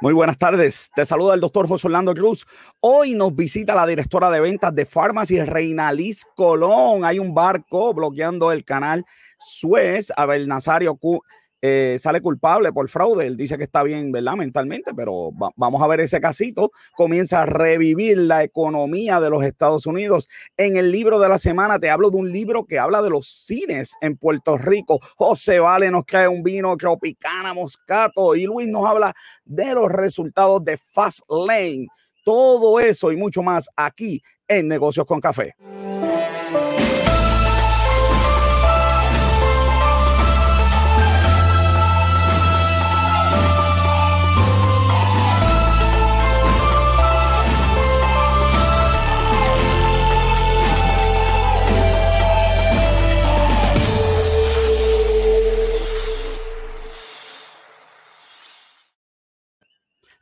Muy buenas tardes. Te saluda el doctor José Orlando Cruz. Hoy nos visita la directora de ventas de Pharmacy Reina Liz Colón. Hay un barco bloqueando el canal Suez. Abel Nazario eh, sale culpable por fraude. Él dice que está bien, ¿verdad? Mentalmente, pero vamos a ver ese casito. Comienza a revivir la economía de los Estados Unidos. En el libro de la semana te hablo de un libro que habla de los cines en Puerto Rico. José Vale nos trae un vino tropicana moscato y Luis nos habla de los resultados de Fast Lane. Todo eso y mucho más aquí en Negocios con Café.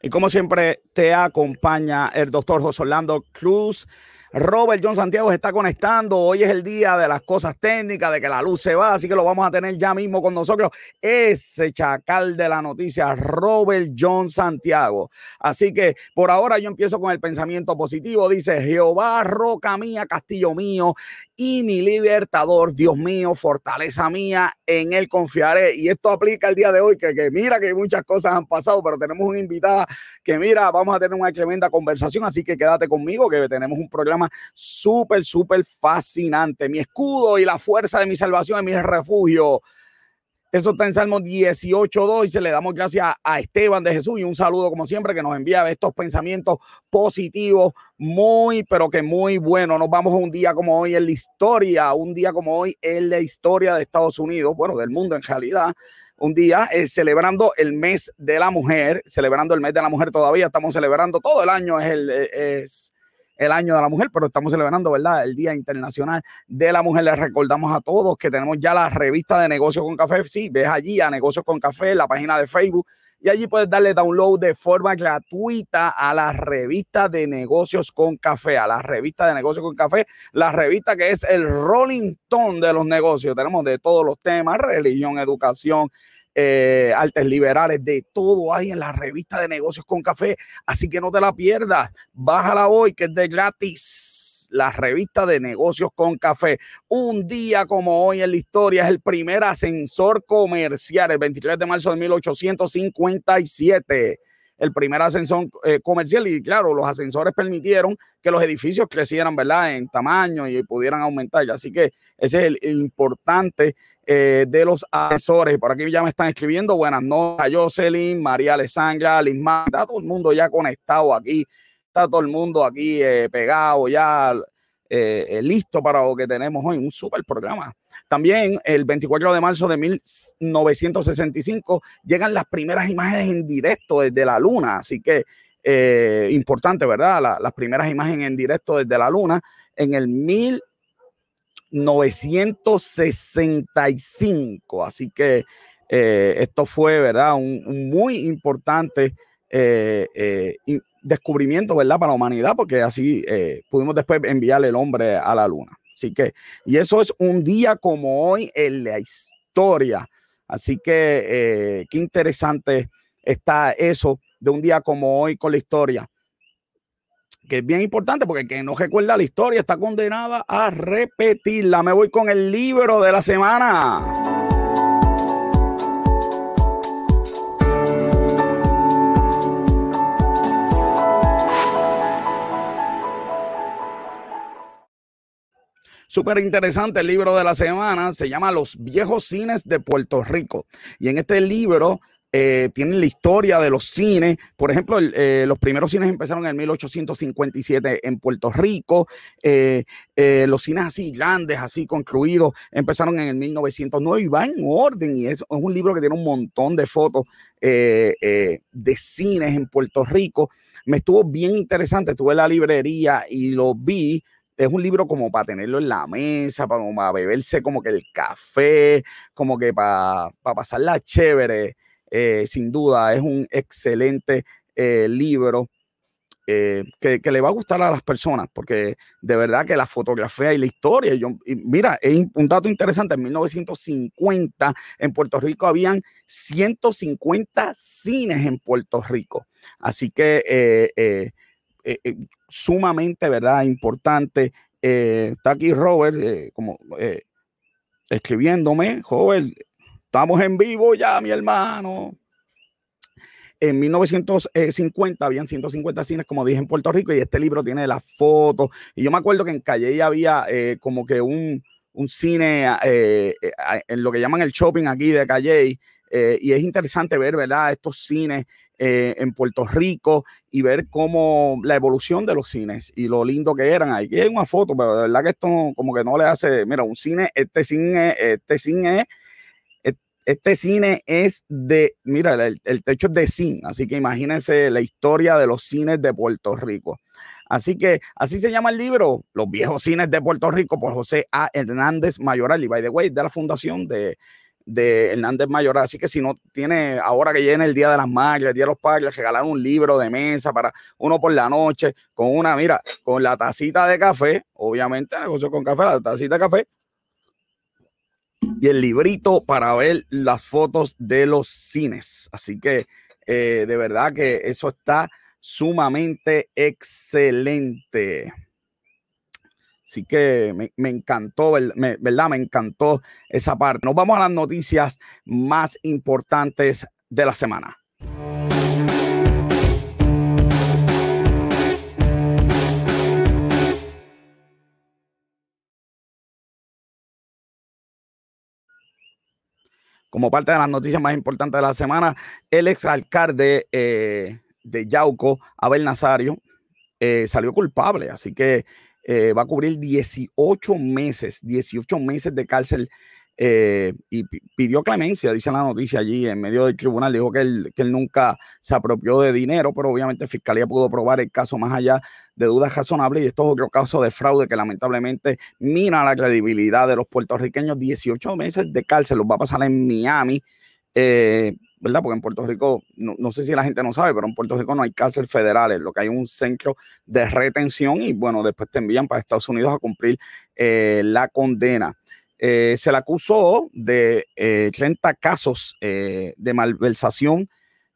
Y como siempre, te acompaña el doctor José Orlando Cruz. Robert John Santiago se está conectando. Hoy es el día de las cosas técnicas, de que la luz se va, así que lo vamos a tener ya mismo con nosotros. Ese chacal de la noticia, Robert John Santiago. Así que por ahora yo empiezo con el pensamiento positivo. Dice Jehová, roca mía, castillo mío, y mi libertador, Dios mío, fortaleza mía, en él confiaré. Y esto aplica el día de hoy, que, que, mira que muchas cosas han pasado, pero tenemos una invitada que mira, vamos a tener una tremenda conversación, así que quédate conmigo, que tenemos un programa súper, súper fascinante. Mi escudo y la fuerza de mi salvación es mi refugio. Eso está en Salmo 18.2 y se le damos gracias a Esteban de Jesús y un saludo como siempre que nos envía estos pensamientos positivos, muy, pero que muy bueno. Nos vamos a un día como hoy en la historia, un día como hoy en la historia de Estados Unidos, bueno, del mundo en realidad. Un día es celebrando el mes de la mujer, celebrando el mes de la mujer todavía, estamos celebrando todo el año, es el, es el año de la mujer, pero estamos celebrando, ¿verdad? El Día Internacional de la Mujer. Les recordamos a todos que tenemos ya la revista de Negocios con Café. Sí, ves allí a Negocios con Café, la página de Facebook, y allí puedes darle download de forma gratuita a la revista de Negocios con Café, a la revista de Negocios con Café, la revista que es el Rolling Stone de los negocios. Tenemos de todos los temas, religión, educación, eh, artes liberales, de todo hay en la revista de negocios con café. Así que no te la pierdas. Bájala hoy, que es de gratis. La revista de negocios con café. Un día como hoy en la historia es el primer ascensor comercial, el 23 de marzo de 1857 el primer ascensor eh, comercial y claro, los ascensores permitieron que los edificios crecieran, ¿verdad? En tamaño y pudieran aumentar. Así que ese es el, importante eh, de los ascensores. Por aquí ya me están escribiendo. Buenas noches, Jocelyn, María Alessandra, Lismar, está todo el mundo ya conectado aquí, está todo el mundo aquí eh, pegado ya eh, eh, listo para lo que tenemos hoy, un super programa. También el 24 de marzo de 1965 llegan las primeras imágenes en directo desde la Luna, así que eh, importante, ¿verdad? las primeras imágenes en directo desde la Luna en el 1965, así que esto fue, ¿verdad? Un, muy importante descubrimiento, ¿verdad? Para la humanidad, porque así eh, pudimos después enviarle el hombre a la luna. Así que, y eso es un día como hoy en la historia. Así que, eh, qué interesante está eso de un día como hoy con la historia. Que es bien importante porque el que no recuerda la historia está condenada a repetirla. Me voy con el libro de la semana. Súper interesante el libro de la semana. Se llama Los viejos cines de Puerto Rico. Y en este libro eh, tienen la historia de los cines. Por ejemplo, eh, los primeros cines empezaron en 1857 en Puerto Rico. Eh, los cines así grandes, así construidos, empezaron en el 1909 y va en orden. Y es, es un libro que tiene un montón de fotos de cines en Puerto Rico. Me estuvo bien interesante. Estuve en la librería y lo vi es un libro como para tenerlo en la mesa, para, beberse como que el café, como que para, pasarla chévere. Eh, sin duda, es un excelente eh, libro. eh, que, le va a gustar a las personas, porque de verdad que la fotografía y la historia, yo, mira, es un dato interesante, en 1950 en Puerto Rico habían 150 cines en Puerto Rico, así que sumamente, ¿verdad? Importante. está aquí Robert, como escribiéndome, joven, estamos en vivo ya, mi hermano. En 1950 habían 150 cines, como dije, en Puerto Rico, y este libro tiene las fotos. Y yo me acuerdo que en Calle había eh, como que un, cine eh, eh, en lo que llaman el shopping aquí de Calle. Y es interesante ver, ¿verdad?, estos cines en Puerto Rico y ver cómo la evolución de los cines y lo lindo que eran. Aquí hay una foto, pero de verdad que esto como que no le hace, mira, un cine, este cine, este cine es este cine es de, mira, el, techo es de zinc, así que imagínense la historia de los cines de Puerto Rico. Así que así se llama el libro, Los viejos cines de Puerto Rico, por José A. Hernández Mayoral. Y by the way, de la fundación de, Hernández Mayoral. Así que si no tiene, ahora que llegue el Día de las Madres, el Día de los Padres, regalar un libro de mesa para uno por la noche, con una, mira, con la tacita de café, obviamente, negocio con café, la tacita de café, y el librito para ver las fotos de los cines. Así que eh, de verdad que eso está sumamente excelente. Así que me, encantó, ¿verdad? Me encantó esa parte. Nos vamos a las noticias más importantes de la semana. como parte de las noticias más importantes de la semana, el exalcalde eh, de Yauco, Abel Nazario, eh, salió culpable, así que eh, va a cubrir 18 meses, 18 meses de cárcel eh, y pidió clemencia, dice la noticia allí en medio del tribunal, dijo que él, que él nunca se apropió de dinero, pero obviamente Fiscalía pudo probar el caso más allá de dudas razonables y esto es otro caso de fraude que lamentablemente mina la credibilidad de los puertorriqueños. 18 meses de cárcel los va a pasar en Miami. Eh, Porque en Puerto Rico, no, sé si la gente no sabe, pero en Puerto Rico no hay cárcel federales, lo que hay un centro de retención y bueno, después te envían para Estados Unidos a cumplir eh, la condena. Eh, se le acusó de 30 eh, casos eh, de malversación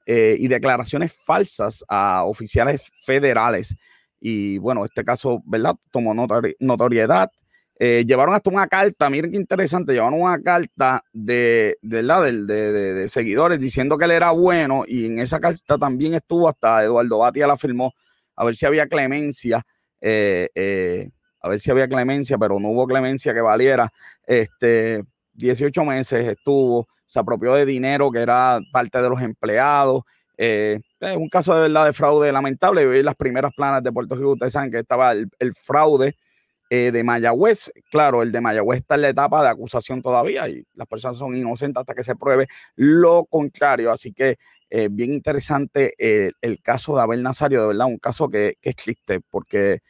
y declaraciones falsas a oficiales federales. Y bueno, este caso, ¿verdad? Tomó notoriedad. Llevaron hasta una carta, miren qué interesante, llevaron una carta de, ¿verdad? De, de, de, seguidores diciendo que él era bueno y en esa carta también estuvo hasta Eduardo Batia la firmó a ver si había clemencia a ver si había clemencia, pero no hubo clemencia que valiera. Este, 18 meses estuvo, se apropió de dinero que era parte de los empleados. Eh, es un caso de verdad de fraude lamentable. Y las primeras planas de Puerto Rico, ustedes saben que estaba el, fraude eh, de Mayagüez. Claro, el de Mayagüez está en la etapa de acusación todavía y las personas son inocentes hasta que se pruebe lo contrario. Así que eh, bien interesante el caso de Abel Nazario, de verdad, un caso que, que es triste porque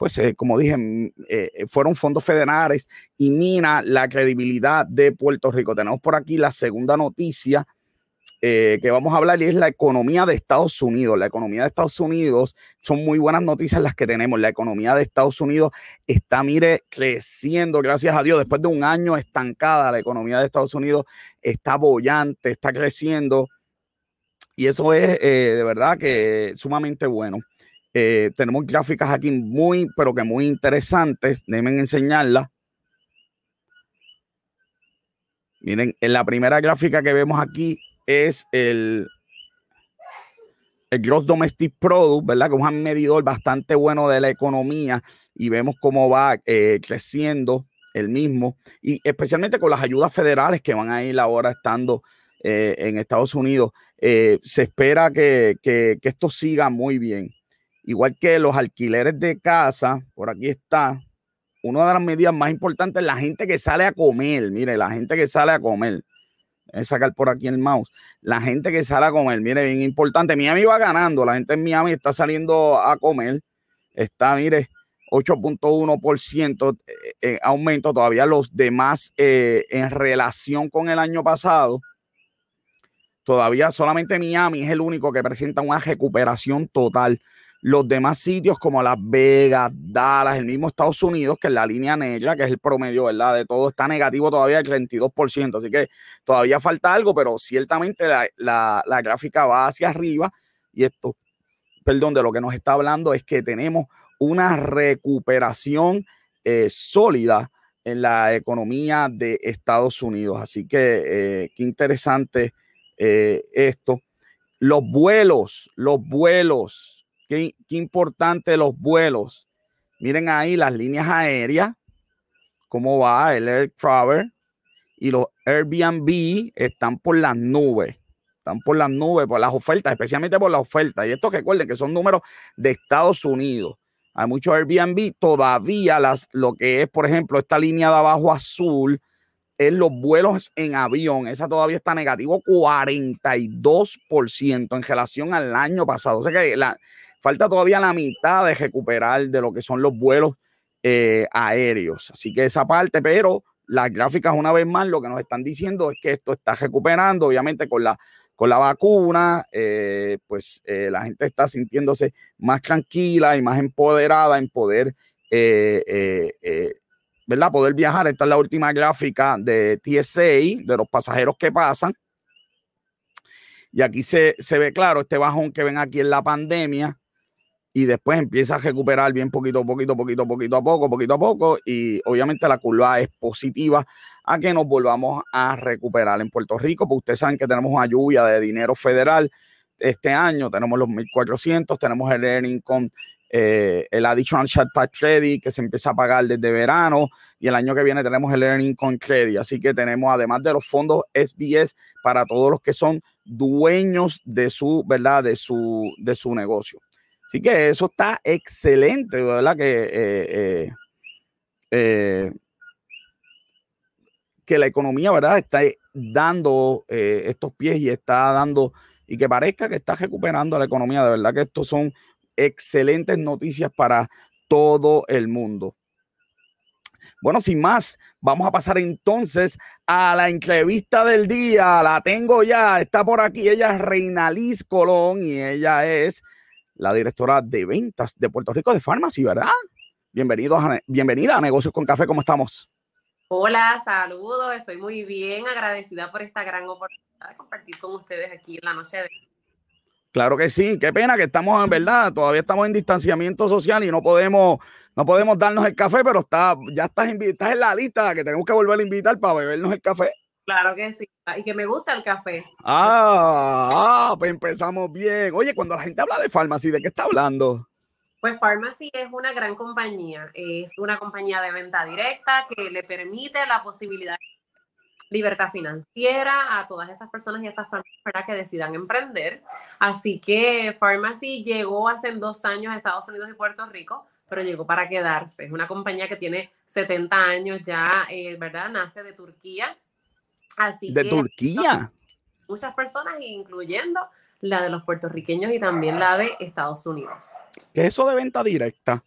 pues eh, como dije, mm, eh, eh, fueron fondos federales y mina la credibilidad de Puerto Rico. Tenemos por aquí la segunda noticia que vamos a hablar y es la economía de Estados Unidos. La economía de Estados Unidos son muy buenas noticias las que tenemos. La economía de Estados Unidos está, mire, creciendo, gracias a Dios, después de un año estancada. La economía de Estados Unidos está bollante, está creciendo. Y eso es de verdad que sumamente bueno. Eh, tenemos gráficas aquí muy, pero que muy interesantes. Déjenme enseñarlas. Miren, en la primera gráfica que vemos aquí es el, el Gross Domestic Product, ¿verdad? Que es un medidor bastante bueno de la economía y vemos cómo va eh, creciendo el mismo y especialmente con las ayudas federales que van a ir ahora estando eh, en Estados Unidos. se espera que, que, que esto siga muy bien. Igual que los alquileres de casa, por aquí está, una de las medidas más importantes, la gente que sale a comer, mire, la gente que sale a comer. A sacar por aquí el mouse. La gente que sale a comer, mire, bien importante. Miami va ganando, la gente en Miami está saliendo a comer. Está, mire, 8.1% eh, eh, aumento. Todavía los demás eh, en relación con el año pasado. Todavía solamente Miami es el único que presenta una recuperación total los demás sitios como Las Vegas, Dallas, el mismo Estados Unidos, que es la línea negra, que es el promedio, ¿verdad? De todo está negativo todavía el 32%, así que todavía falta algo, pero ciertamente la, gráfica va hacia arriba y esto, perdón, de lo que nos está hablando es que tenemos una recuperación eh, sólida en la economía de Estados Unidos. Así que eh, qué interesante eh, esto. Los vuelos, los vuelos, Qué, importante los vuelos. Miren ahí las líneas aéreas, cómo va el Air Travel y los Airbnb están por las nubes. Están por las nubes, por las ofertas, especialmente por las ofertas. Y esto recuerden que son números de Estados Unidos. Hay muchos Airbnb, todavía las, lo que es, por ejemplo, esta línea de abajo azul, es los vuelos en avión. Esa todavía está negativo 42% en relación al año pasado. O sea que la, falta todavía la mitad de recuperar de lo que son los vuelos eh, aéreos. Así que esa parte, pero las gráficas una vez más lo que nos están diciendo es que esto está recuperando, obviamente con la, con la vacuna, eh, pues eh, la gente está sintiéndose más tranquila y más empoderada en poder, ¿verdad? Poder viajar. Esta es la última gráfica de TSA, de los pasajeros que pasan. Y aquí se, se ve claro este bajón que ven aquí en la pandemia, y después empieza a recuperar bien poquito, poquito, poquito, poquito a poco, poquito a poco, y obviamente la curva es positiva a que nos volvamos a recuperar en Puerto Rico, porque ustedes saben que tenemos una lluvia de dinero federal este año, tenemos los 1.400, tenemos el earning con eh, el Additional Chat Tax Credit que se empieza a pagar desde verano y el año que viene tenemos el Earning con Credit. Así que tenemos además de los fondos SBS para todos los que son dueños de su, ¿verdad? De su, de su negocio. Así que eso está excelente, ¿verdad? Que, eh, eh, eh, que la economía, ¿verdad? Está dando estos pies y está dando, y que parezca que está recuperando la economía. De verdad que estos son excelentes noticias para todo el mundo. Bueno, sin más, vamos a pasar entonces a la entrevista del día. La tengo ya, está por aquí. Ella es Reina Liz Colón y ella es la directora de ventas de Puerto Rico de Pharmacy, ¿verdad? Bienvenidos bienvenida a Negocios con Café, ¿cómo estamos? Hola, saludos, estoy muy bien, agradecida por esta gran oportunidad de compartir con ustedes aquí en la noche de... Claro que sí, qué pena que estamos en verdad, todavía estamos en distanciamiento social y no podemos, no podemos darnos el café, pero está, ya estás, estás en la lista que tenemos que volver a invitar para bebernos el café. Claro que sí. Y que me gusta el café. Ah, pues empezamos bien. Oye, cuando la gente habla de Pharmacy, ¿de qué está hablando? Pues Pharmacy es una gran compañía. Es una compañía de venta directa que le permite la posibilidad de libertad financiera a todas esas personas y esas familias que decidan emprender. Así que Pharmacy llegó hace dos años a Estados Unidos y Puerto Rico pero llegó para quedarse. Es una compañía que tiene 70 años ya, eh, ¿verdad? Nace de Turquía de Turquía. Muchas personas, incluyendo la de los puertorriqueños y también la de Estados Unidos. ¿Qué es eso de venta directa?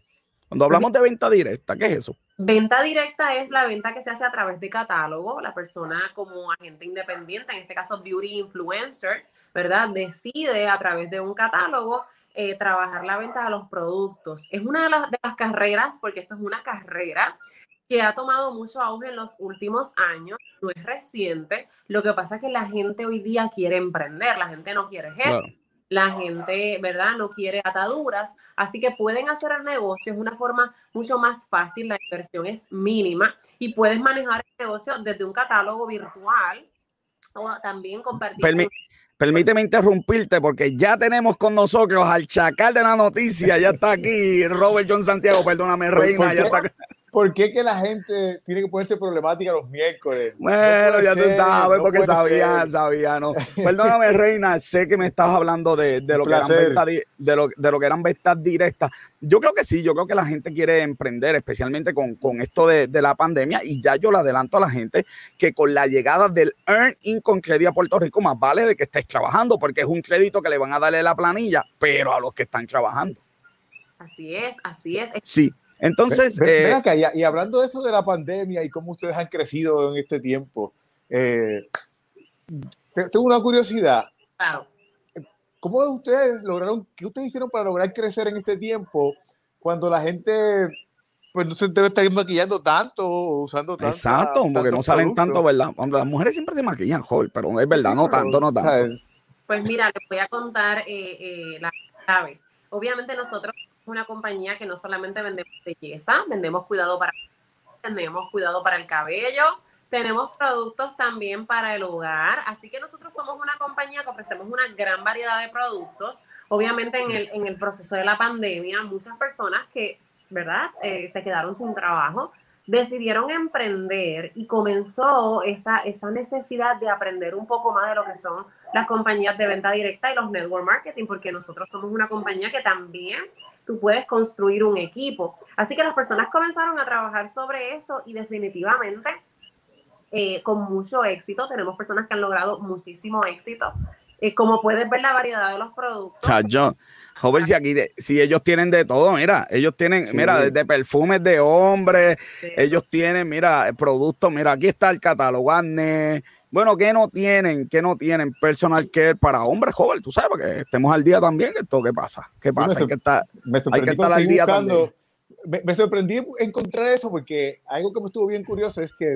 Cuando hablamos de venta directa, ¿qué es eso? Venta directa es la venta que se hace a través de catálogo. La persona como agente independiente, en este caso beauty influencer, ¿verdad? Decide a través de un catálogo eh, trabajar la venta de los productos. Es una de las, de las carreras, porque esto es una carrera que ha tomado mucho auge en los últimos años, no es reciente. Lo que pasa es que la gente hoy día quiere emprender, la gente no quiere jefe. La gente, ¿verdad? No quiere ataduras, así que pueden hacer el negocio, es una forma mucho más fácil, la inversión es mínima y puedes manejar el negocio desde un catálogo virtual o también compartir. Permíteme interrumpirte porque ya tenemos con nosotros al chacal de la noticia, ya está aquí Robert John Santiago, perdóname, reina, ya está ¿Por qué que la gente tiene que ponerse problemática los miércoles? Bueno, ya tú sabes, porque sabían, sabían, ¿no? Perdóname, Reina, sé que me estabas hablando de, lo, que eran ventas, de, lo, de lo que eran ventas directas. Yo creo que sí, yo creo que la gente quiere emprender, especialmente con, esto de, la pandemia, y ya yo le adelanto a la gente que con la llegada del Earn Income Credit a Puerto Rico, más vale de que estés trabajando, porque es un crédito que le van a darle la planilla, pero a los que están trabajando. Así es, así es. Sí, entonces. Eh, y, hablando de eso de la pandemia y cómo ustedes han crecido en este tiempo, eh, tengo una curiosidad. Claro. ¿cómo ustedes lograron, qué ustedes hicieron para lograr crecer en este tiempo cuando la gente pues no se debe estar maquillando tanto usando tanto. Exacto, porque no salen tanto, ¿verdad? las mujeres siempre se maquillan, joven, pero es verdad, no tanto, no tanto. Pues mira, les voy a contar eh, eh, la clave. Obviamente nosotros una compañía que no solamente vendemos belleza, vendemos cuidado para vendemos cuidado para el cabello, tenemos productos también para el hogar, así que nosotros somos una compañía que ofrecemos una gran variedad de productos. Obviamente en el, en el proceso de la pandemia, muchas personas que, ¿verdad?, eh, se quedaron sin trabajo, decidieron emprender y comenzó esa, esa necesidad de aprender un poco más de lo que son las compañías de venta directa y los network marketing, porque nosotros somos una compañía que también tú puedes construir un equipo. Así que las personas comenzaron a trabajar sobre eso y definitivamente eh, con mucho éxito. Tenemos personas que han logrado muchísimo éxito. Eh, como puedes ver la variedad de los productos. Chacho, joven, si aquí, si ellos tienen de todo, mira, ellos tienen, mira, desde perfumes de hombres, ellos tienen, mira, productos, mira, aquí está el catálogo, Arne. Bueno, ¿qué no tienen? ¿Qué no tienen? Personal care para hombres jóvenes, tú sabes, que estemos al día también. Esto, ¿Qué pasa? ¿Qué pasa? hay, que estar, hay que estar al día también. Me, me, sorprendí encontrar eso porque algo que me estuvo bien curioso es que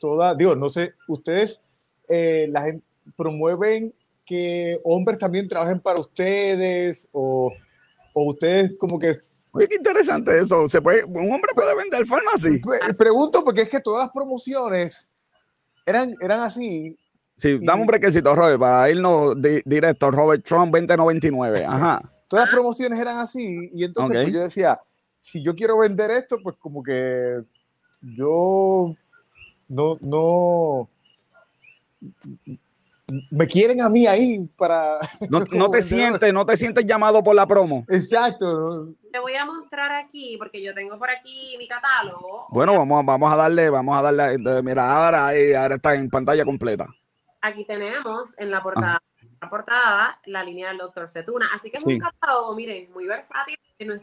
toda, digo, no sé, ustedes eh, la gente, promueven que hombres también trabajen para ustedes o, o ustedes como que... Oye, qué interesante eso. ¿Se puede, ¿Un hombre puede vender farmacia? Pregunto porque es que todas las promociones eran, eran así. Sí, dame un brequecito, Robert, para irnos directo. Robert Trump 2099. Ajá. Todas las promociones eran así y entonces pues, yo decía, si yo quiero vender esto, pues como que yo no, no, me quieren a mí ahí para... No, no te sientes, no te sientes llamado por la promo. Exacto. Te voy a mostrar aquí, porque yo tengo por aquí mi catálogo. Bueno, vamos, vamos a darle, vamos a darle, mira, ahora, ahora está en pantalla completa. Aquí tenemos en la portada, la portada la línea del doctor Setuna. Así que es un catálogo, miren, muy versátil.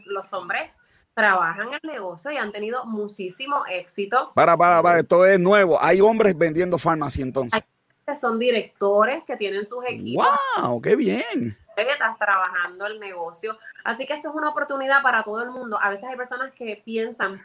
Los hombres trabajan el negocio y han tenido muchísimo éxito. Para, para, para, esto es nuevo. Hay hombres vendiendo farmacia entonces. Que son directores que tienen sus equipos. ¡Wow! ¡Qué bien! Estás trabajando el negocio. Así que esto es una oportunidad para todo el mundo. A veces hay personas que piensan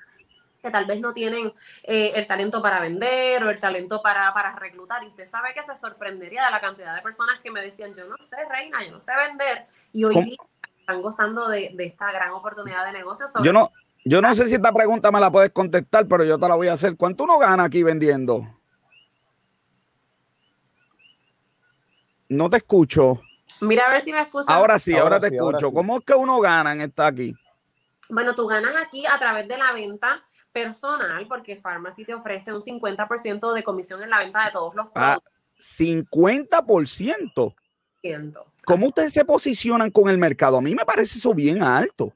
que tal vez no tienen eh, el talento para vender o el talento para, para reclutar. Y usted sabe que se sorprendería de la cantidad de personas que me decían, yo no sé, Reina, yo no sé vender. Y hoy día están gozando de, esta gran oportunidad de negocio. yo no, yo no sé si esta pregunta me la puedes contestar, pero yo te la voy a hacer. ¿Cuánto uno gana aquí vendiendo? No te escucho. Mira a ver si me escuchas. Ahora sí, ahora, te escucho. ¿Cómo es que uno gana en esta aquí? Bueno, tú ganas aquí a través de la venta personal, porque Pharmacy te ofrece un 50% de comisión en la venta de todos los ah, productos. Ah, 50%. ¿Cómo ustedes se posicionan con el mercado? A mí me parece eso bien alto.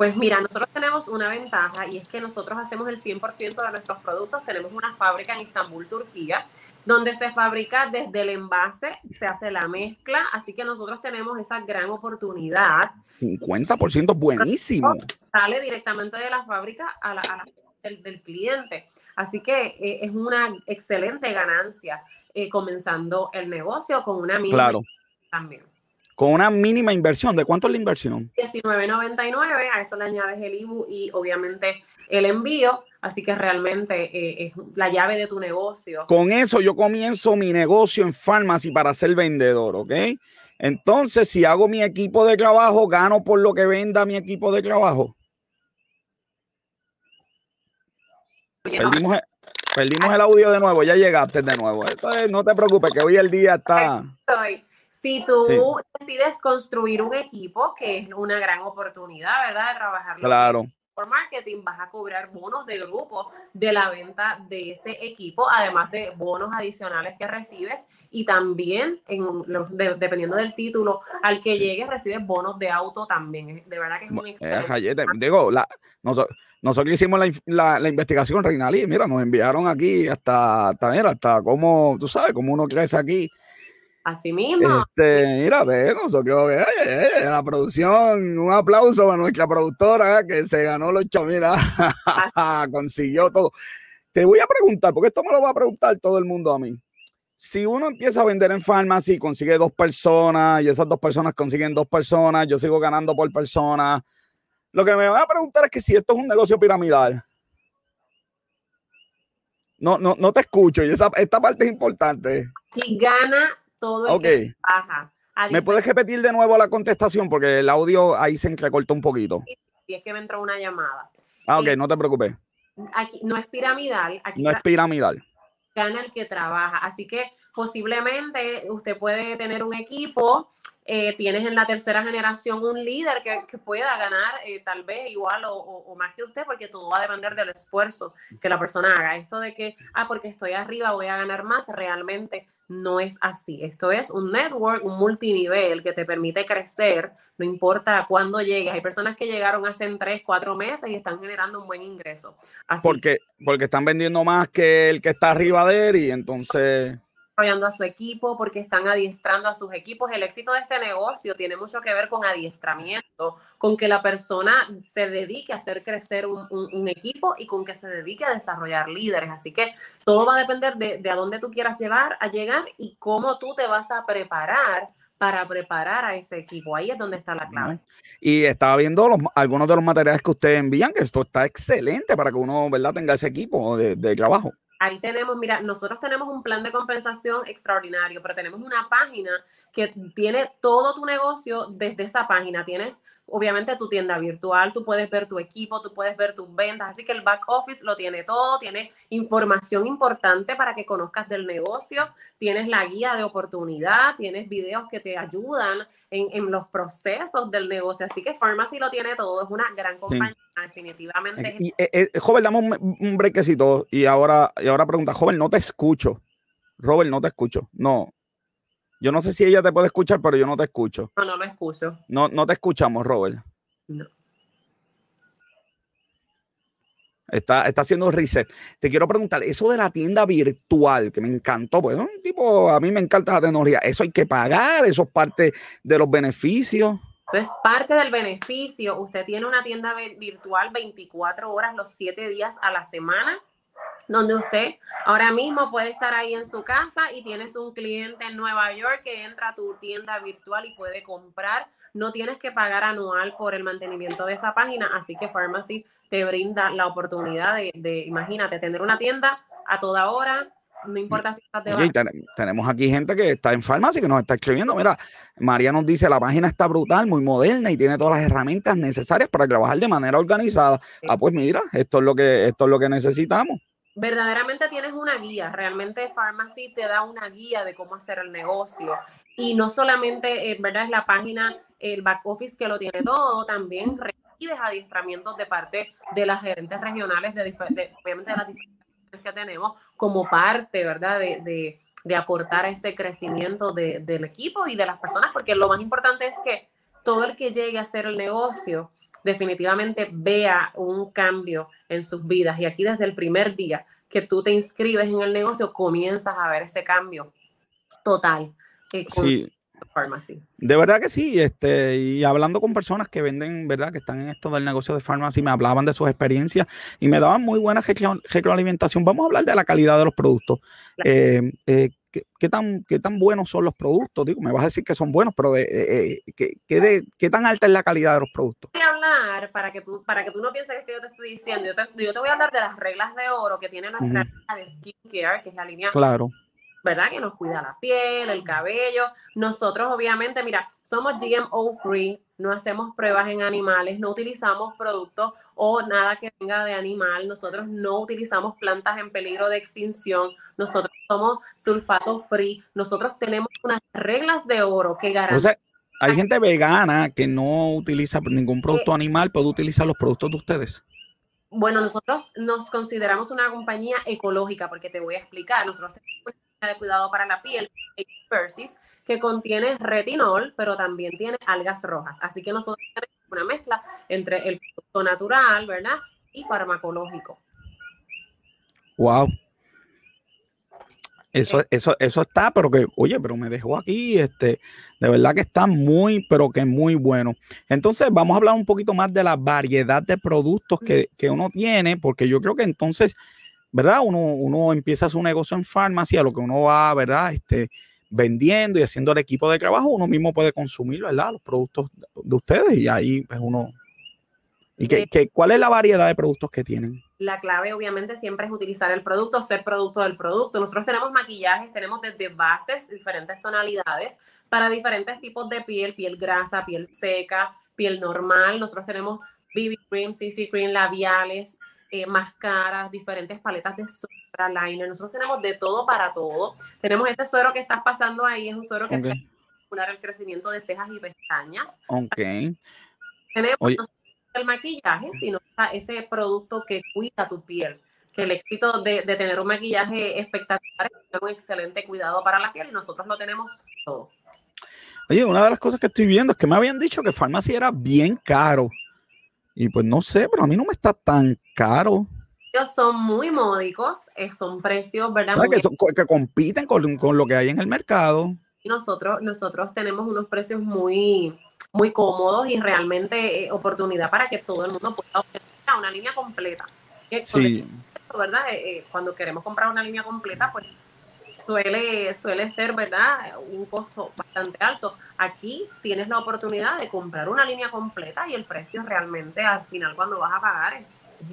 Pues mira, nosotros tenemos una ventaja y es que nosotros hacemos el 100% de nuestros productos. Tenemos una fábrica en Estambul, Turquía, donde se fabrica desde el envase, se hace la mezcla, así que nosotros tenemos esa gran oportunidad. 50% buenísimo. Sale directamente de la fábrica a la, del, cliente. Así que eh, es una excelente ganancia eh, comenzando el negocio con una mínima claro. también con una mínima inversión. ¿De cuánto es la inversión? 19.99, a eso le añades el IBU y obviamente el envío, así que realmente eh, es la llave de tu negocio. Con eso yo comienzo mi negocio en farmacia para ser vendedor, ¿ok? Entonces, si hago mi equipo de trabajo, gano por lo que venda mi equipo de trabajo. Perdimos, perdimos el audio de nuevo, ya llegaste de nuevo. Entonces, no te preocupes, que hoy el día está... Estoy. Si tú decides construir un equipo, que es una gran oportunidad, ¿verdad? De trabajar claro. por marketing, vas a cobrar bonos de grupo de la venta de ese equipo, además de bonos adicionales que recibes y también, en, dependiendo del título al que llegues, recibes bonos de auto también. De verdad que es muy excelente. digo, la, nosotros, nosotros hicimos la, la, investigación Reinalí, mira, nos enviaron aquí hasta, hasta, mira, hasta cómo, tú sabes, cómo uno crece aquí Así mismo. Este, mira, vemos, la producción, un aplauso para nuestra productora que se ganó los ocho, mira, consiguió todo. Te voy a preguntar, porque esto me lo va a preguntar todo el mundo a mí. si uno empieza a vender en farmacia y consigue dos personas y esas dos personas consiguen dos personas, yo sigo ganando por persona. Lo que me van a preguntar es que si esto es un negocio piramidal. No, no, no te escucho y esa, esta parte es importante. Y gana todo el que baja. ¿Me puedes repetir de nuevo la contestación? Porque el audio ahí se entrecortó un poquito. Y es que me entró una llamada. Ah, ok, eh, no te preocupes. Aquí no es piramidal. Aquí no es piramidal gana el que trabaja. Así que posiblemente usted puede tener un equipo, eh, tienes en la tercera generación un líder que, pueda ganar eh, tal vez igual o, más que usted, porque todo va a depender del esfuerzo que la persona haga. Esto de que, ah, porque estoy arriba voy a ganar más, realmente no es así. Esto es un network, un multinivel que te permite crecer, no importa cuándo llegues. Hay personas que llegaron hace tres, cuatro meses y están generando un buen ingreso. porque, porque están vendiendo más que el que está arriba de él y entonces a su equipo, porque están adiestrando a sus equipos. El éxito de este negocio tiene mucho que ver con adiestramiento, con que la persona se dedique a hacer crecer un, equipo y con que se dedique a desarrollar líderes. Así que todo va a depender de, a dónde tú quieras llevar, a llegar y cómo tú te vas a preparar para preparar a ese equipo. Ahí es donde está la clave. Y estaba viendo los, algunos de los materiales que ustedes envían, que esto está excelente para que uno, ¿verdad?, tenga ese equipo de trabajo. Ahí tenemos, mira, nosotros tenemos un plan de compensación extraordinario, pero tenemos una página que tiene todo tu negocio desde esa página. Tienes, obviamente, tu tienda virtual, tú puedes ver tu equipo, tú puedes ver tus ventas, así que el back office lo tiene todo, tiene información importante para que conozcas del negocio, tienes la guía de oportunidad, tienes videos que te ayudan en, los procesos del negocio, así que Pharmacy lo tiene todo, es una gran compañía, definitivamente. Y, eh, eh, joven, dame un, un brequecito y ahora ahora pregunta, joven, no te escucho. Robert, no te escucho. No. Yo no sé si ella te puede escuchar, pero yo no te escucho. No, no lo escucho. No, no te escuchamos, Robert. No. Está, está haciendo reset. Te quiero preguntar, eso de la tienda virtual, que me encantó, pues un tipo, a mí me encanta la tecnología, ¿eso hay que pagar? ¿Eso es parte de los beneficios? Eso es parte del beneficio. Usted tiene una tienda virtual 24 horas los 7 días a la semana donde usted ahora mismo puede estar ahí en su casa y tienes un cliente en Nueva York que entra a tu tienda virtual y puede comprar. No tienes que pagar anual por el mantenimiento de esa página, así que Pharmacy te brinda la oportunidad de, imagínate, tener una tienda a toda hora, no importa si estás de tenemos aquí gente que está en farmacia que nos está escribiendo. Mira, María nos dice, la página está brutal, muy moderna y tiene todas las herramientas necesarias para trabajar de manera organizada. Ah, pues mira, esto es lo que, esto es lo que necesitamos verdaderamente tienes una guía, realmente Pharmacy te da una guía de cómo hacer el negocio y no solamente, en verdad, es la página, el back office que lo tiene todo, también recibes adiestramientos de parte de las gerentes regionales, de, obviamente de las diferentes que tenemos, como parte, ¿verdad?, de, de, aportar ese crecimiento del equipo y de las personas, porque lo más importante es que todo el que llegue a hacer el negocio, definitivamente vea un cambio en sus vidas. Y aquí desde el primer día que tú te inscribes en el negocio, comienzas a ver ese cambio total. Eh, sí. De verdad que sí, este, y hablando con personas que venden, ¿verdad? Que están en esto del negocio de farmacia, me hablaban de sus experiencias y me daban muy buena retroalimentación. Vamos a hablar de la calidad de los productos. Eh, eh, ¿qué, tan, ¿Qué tan buenos son los productos? Digo, me vas a decir que son buenos, pero ¿qué, qué, qué tan alta es la calidad de los productos? Voy a hablar, para que tú, para que tú no pienses que yo te estoy diciendo, yo te, yo te voy a hablar de las reglas de oro que tiene nuestra línea de skincare, que es la línea claro ¿verdad? Que nos cuida la piel, el cabello. Nosotros, obviamente, mira, somos GMO free, no hacemos pruebas en animales, no utilizamos productos o nada que venga de animal, nosotros no utilizamos plantas en peligro de extinción, nosotros somos sulfato free, nosotros tenemos unas reglas de oro que garantizan. hay gente vegana que no utiliza ningún producto eh, animal, puede utilizar los productos de ustedes. Bueno, nosotros nos consideramos una compañía ecológica, porque te voy a explicar. Nosotros tenemos de cuidado para la piel, Persis, que contiene retinol, pero también tiene algas rojas. Así que nosotros tenemos una mezcla entre el producto natural, ¿verdad? Y farmacológico. Wow. Eso, eso, eso está, pero que, oye, pero me dejó aquí, este, de verdad que está muy, pero que muy bueno. Entonces, vamos a hablar un poquito más de la variedad de productos que, que uno tiene, porque yo creo que entonces ¿verdad? Uno, uno empieza su negocio en farmacia, lo que uno va, ¿verdad? Este, vendiendo y haciendo el equipo de trabajo, uno mismo puede consumir, ¿verdad? Los productos de ustedes y ahí pues uno... ¿Y qué, qué, cuál es la variedad de productos que tienen? La clave obviamente siempre es utilizar el producto, ser producto del producto. Nosotros tenemos maquillajes, tenemos desde bases, diferentes tonalidades, para diferentes tipos de piel, piel grasa, piel seca, piel normal. Nosotros tenemos BB cream, CC cream, labiales, eh, máscaras, diferentes paletas de sombra, liner. Nosotros tenemos de todo para todo. Tenemos este suero que estás pasando ahí, es un suero que okay. el crecimiento de cejas y pestañas. Ok. Tenemos Oye. el maquillaje, sino ese producto que cuida tu piel. Que el éxito de, de tener un maquillaje espectacular es un excelente cuidado para la piel y nosotros lo tenemos todo. Oye, una de las cosas que estoy viendo es que me habían dicho que farmacia era bien caro. Y pues no sé, pero a mí no me está tan caro. Ellos son muy módicos, eh, son precios, ¿verdad? Que, son, que, compiten con, con, lo que hay en el mercado. Y nosotros, nosotros tenemos unos precios muy, muy cómodos y realmente eh, oportunidad para que todo el mundo pueda ofrecer una línea completa. Sí. ¿Verdad? Eh, cuando queremos comprar una línea completa, pues suele, suele ser, ¿verdad? Un costo bastante alto. Aquí tienes la oportunidad de comprar una línea completa y el precio realmente al final cuando vas a pagar es,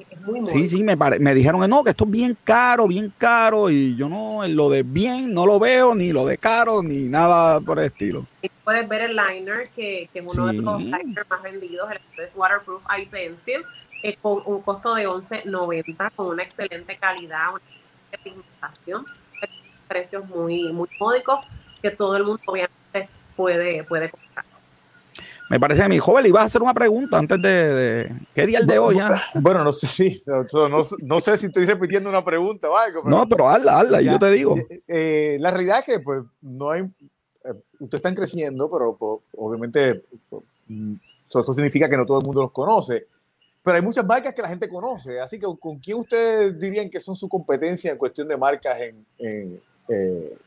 es muy, muy Sí, sí, me, pare, me dijeron que no, que esto es bien caro, bien caro y yo no, lo de bien no lo veo, ni lo de caro, ni nada por el estilo. Y puedes ver el liner, que, que es uno sí. de los liners más vendidos, el Waterproof Eye Pencil, eh, con un costo de 11.90, con una excelente calidad, una excelente pigmentación precios muy, muy módicos que todo el mundo obviamente puede, puede comprar. Me parece a mi joven, ibas a hacer una pregunta antes de, de ¿qué día el de hoy? Ya? Bueno, no sé si, no, no, no, sé si estoy repitiendo una pregunta o algo. Pero, no, pero hazla, hazla, ya, yo te digo. Eh, eh, la realidad es que pues no hay, eh, ustedes están creciendo, pero pues, obviamente pues, eso significa que no todo el mundo los conoce. Pero hay muchas marcas que la gente conoce, así que ¿con quién ustedes dirían que son su competencia en cuestión de marcas en, en eh,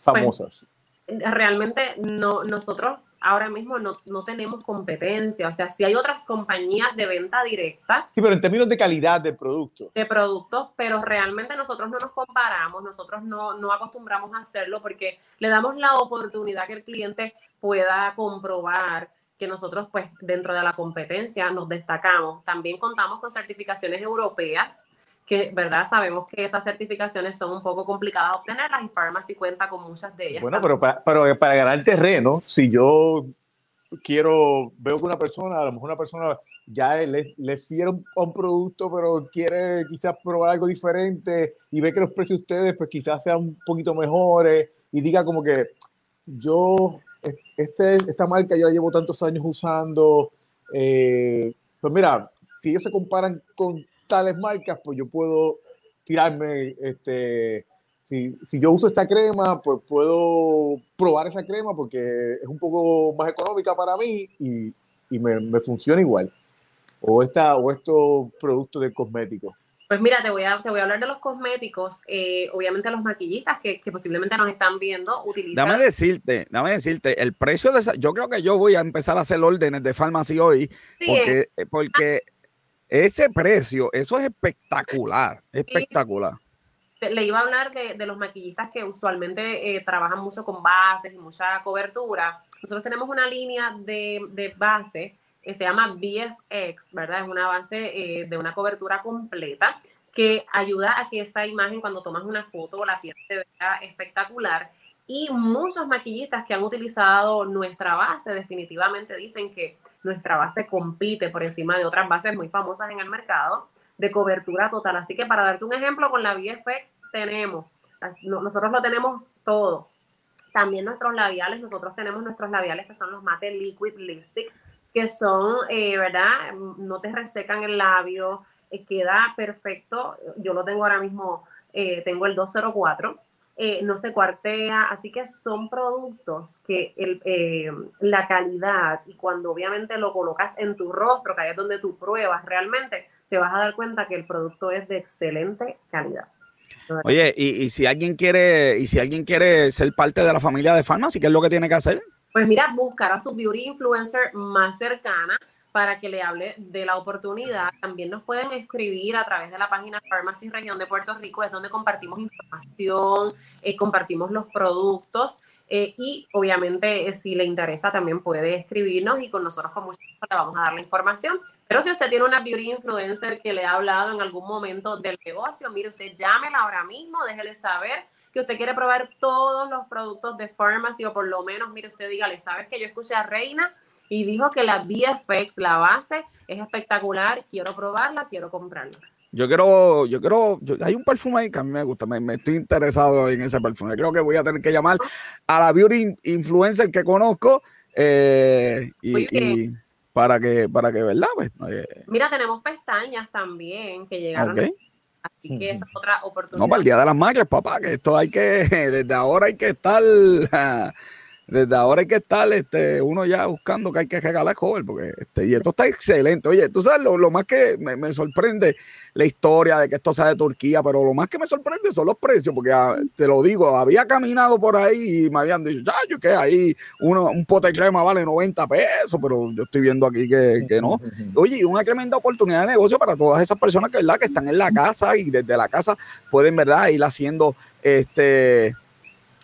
famosas? Pues, realmente no, nosotros ahora mismo no, no, tenemos competencia. O sea, si hay otras compañías de venta directa. Sí, pero en términos de calidad de producto. De productos, pero realmente nosotros no nos comparamos, nosotros no, no acostumbramos a hacerlo porque le damos la oportunidad que el cliente pueda comprobar que nosotros pues dentro de la competencia nos destacamos. También contamos con certificaciones europeas que, ¿verdad? Sabemos que esas certificaciones son un poco complicadas de obtenerlas y Pharmacy cuenta con muchas de ellas. Bueno, pero para, pero para ganar terreno, si yo quiero, veo que una persona, a lo mejor una persona ya le, le fiera a un producto, pero quiere quizás probar algo diferente y ve que los precios de ustedes pues quizás sean un poquito mejores y diga como que yo, este, esta marca yo la llevo tantos años usando, eh, pues mira, si ellos se comparan con tales marcas, pues yo puedo tirarme, este, si, si, yo uso esta crema, pues puedo probar esa crema porque es un poco más económica para mí y, y me, me, funciona igual. O, esta, o estos productos de cosméticos. Pues mira, te voy a, te voy a hablar de los cosméticos. Eh, obviamente los maquillistas que, que, posiblemente nos están viendo utilizan... Dame decirte, dame decirte, el precio de esa... Yo creo que yo voy a empezar a hacer órdenes de farmacia hoy sí, porque... Eh. porque ese precio, eso es espectacular, espectacular. Le iba a hablar de, de los maquillistas que usualmente eh, trabajan mucho con bases y mucha cobertura. Nosotros tenemos una línea de, de base que se llama BFX, ¿verdad? Es una base eh, de una cobertura completa que ayuda a que esa imagen, cuando tomas una foto, la piel se vea espectacular. Y muchos maquillistas que han utilizado nuestra base definitivamente dicen que nuestra base compite por encima de otras bases muy famosas en el mercado de cobertura total. Así que para darte un ejemplo, con la VFX tenemos, nosotros lo tenemos todo. También nuestros labiales, nosotros tenemos nuestros labiales que son los Mate Liquid Lipstick, que son, eh, ¿verdad? No te resecan el labio, eh, queda perfecto. Yo lo tengo ahora mismo, eh, tengo el 204 eh, no se cuartea, así que son productos que el, eh, la calidad y cuando obviamente lo colocas en tu rostro, que ahí es donde tú pruebas realmente, te vas a dar cuenta que el producto es de excelente calidad. Oye, y, y si alguien quiere, y si alguien quiere ser parte de la familia de Pharmacy, ¿qué es lo que tiene que hacer? Pues mira, buscar a su beauty influencer más cercana para que le hable de la oportunidad. También nos pueden escribir a través de la página Pharmacy Región de Puerto Rico, es donde compartimos información, eh, compartimos los productos eh, y obviamente eh, si le interesa también puede escribirnos y con nosotros mucho gusto le vamos a dar la información. Pero si usted tiene una beauty influencer que le ha hablado en algún momento del negocio, mire, usted llámela ahora mismo, déjele saber que usted quiere probar todos los productos de Pharmacy o por lo menos, mire, usted dígale, sabes que yo escuché a Reina y dijo que la VFX, la base, es espectacular, quiero probarla, quiero comprarla. Yo quiero, yo quiero, hay un perfume ahí que a mí me gusta, me, estoy interesado en ese perfume. Creo que voy a tener que llamar a la beauty influencer que conozco eh, y, para que, para que, ¿verdad? Pues, Mira, tenemos pestañas también que llegaron. Así que esa es otra oportunidad. No, para el Día de las Madres, papá, que esto hay que, desde ahora hay que estar desde ahora hay que estar este, uno ya buscando que hay que regalar joven, porque este, y esto está excelente. Oye, tú sabes lo, más que me, sorprende la historia de que esto sea de Turquía, pero lo más que me sorprende son los precios, porque ah, te lo digo, había caminado por ahí y me habían dicho, ya, yo que ahí uno, un pote de crema vale 90 pesos, pero yo estoy viendo aquí que, que no. Oye, y una tremenda oportunidad de negocio para todas esas personas que, ¿verdad? que están en la casa y desde la casa pueden ¿verdad? ir haciendo este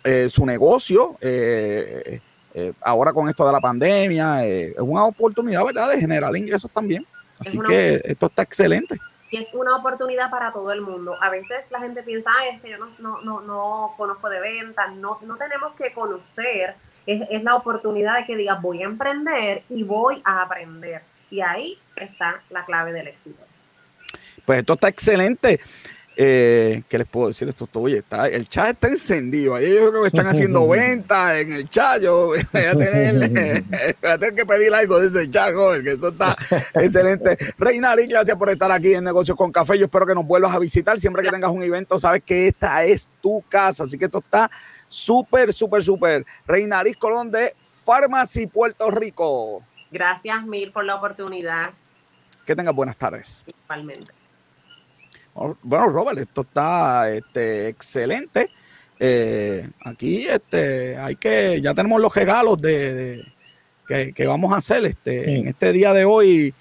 eh, su negocio. Eh, eh, ahora con esto de la pandemia, es una oportunidad, ¿verdad?, de generar ingresos también. Así que esto está excelente. Y es una oportunidad para todo el mundo. A veces la gente piensa, es que yo no, no, no, conozco de ventas, no, no tenemos que conocer. Es, es la oportunidad de que digas, voy a emprender y voy a aprender. Y ahí está la clave del éxito. Pues esto está excelente. Eh, ¿Qué les puedo decir? Esto, oye, está, el chat está encendido. Ahí yo creo que están haciendo ventas en el chat. Yo voy a, tener, que pedir algo de ese chat, joven, que esto está excelente. Reina gracias por estar aquí en Negocios con Café. Yo espero que nos vuelvas a visitar. Siempre que tengas un evento, sabes que esta es tu casa. Así que esto está súper, súper, súper. Reina Colón de Pharmacy Puerto Rico. Gracias mil por la oportunidad. Que tengas buenas tardes. Igualmente. Bueno, Robert, esto está este, excelente. Eh, aquí este, hay que, ya tenemos los regalos de, que, vamos a hacer este, en este día de hoy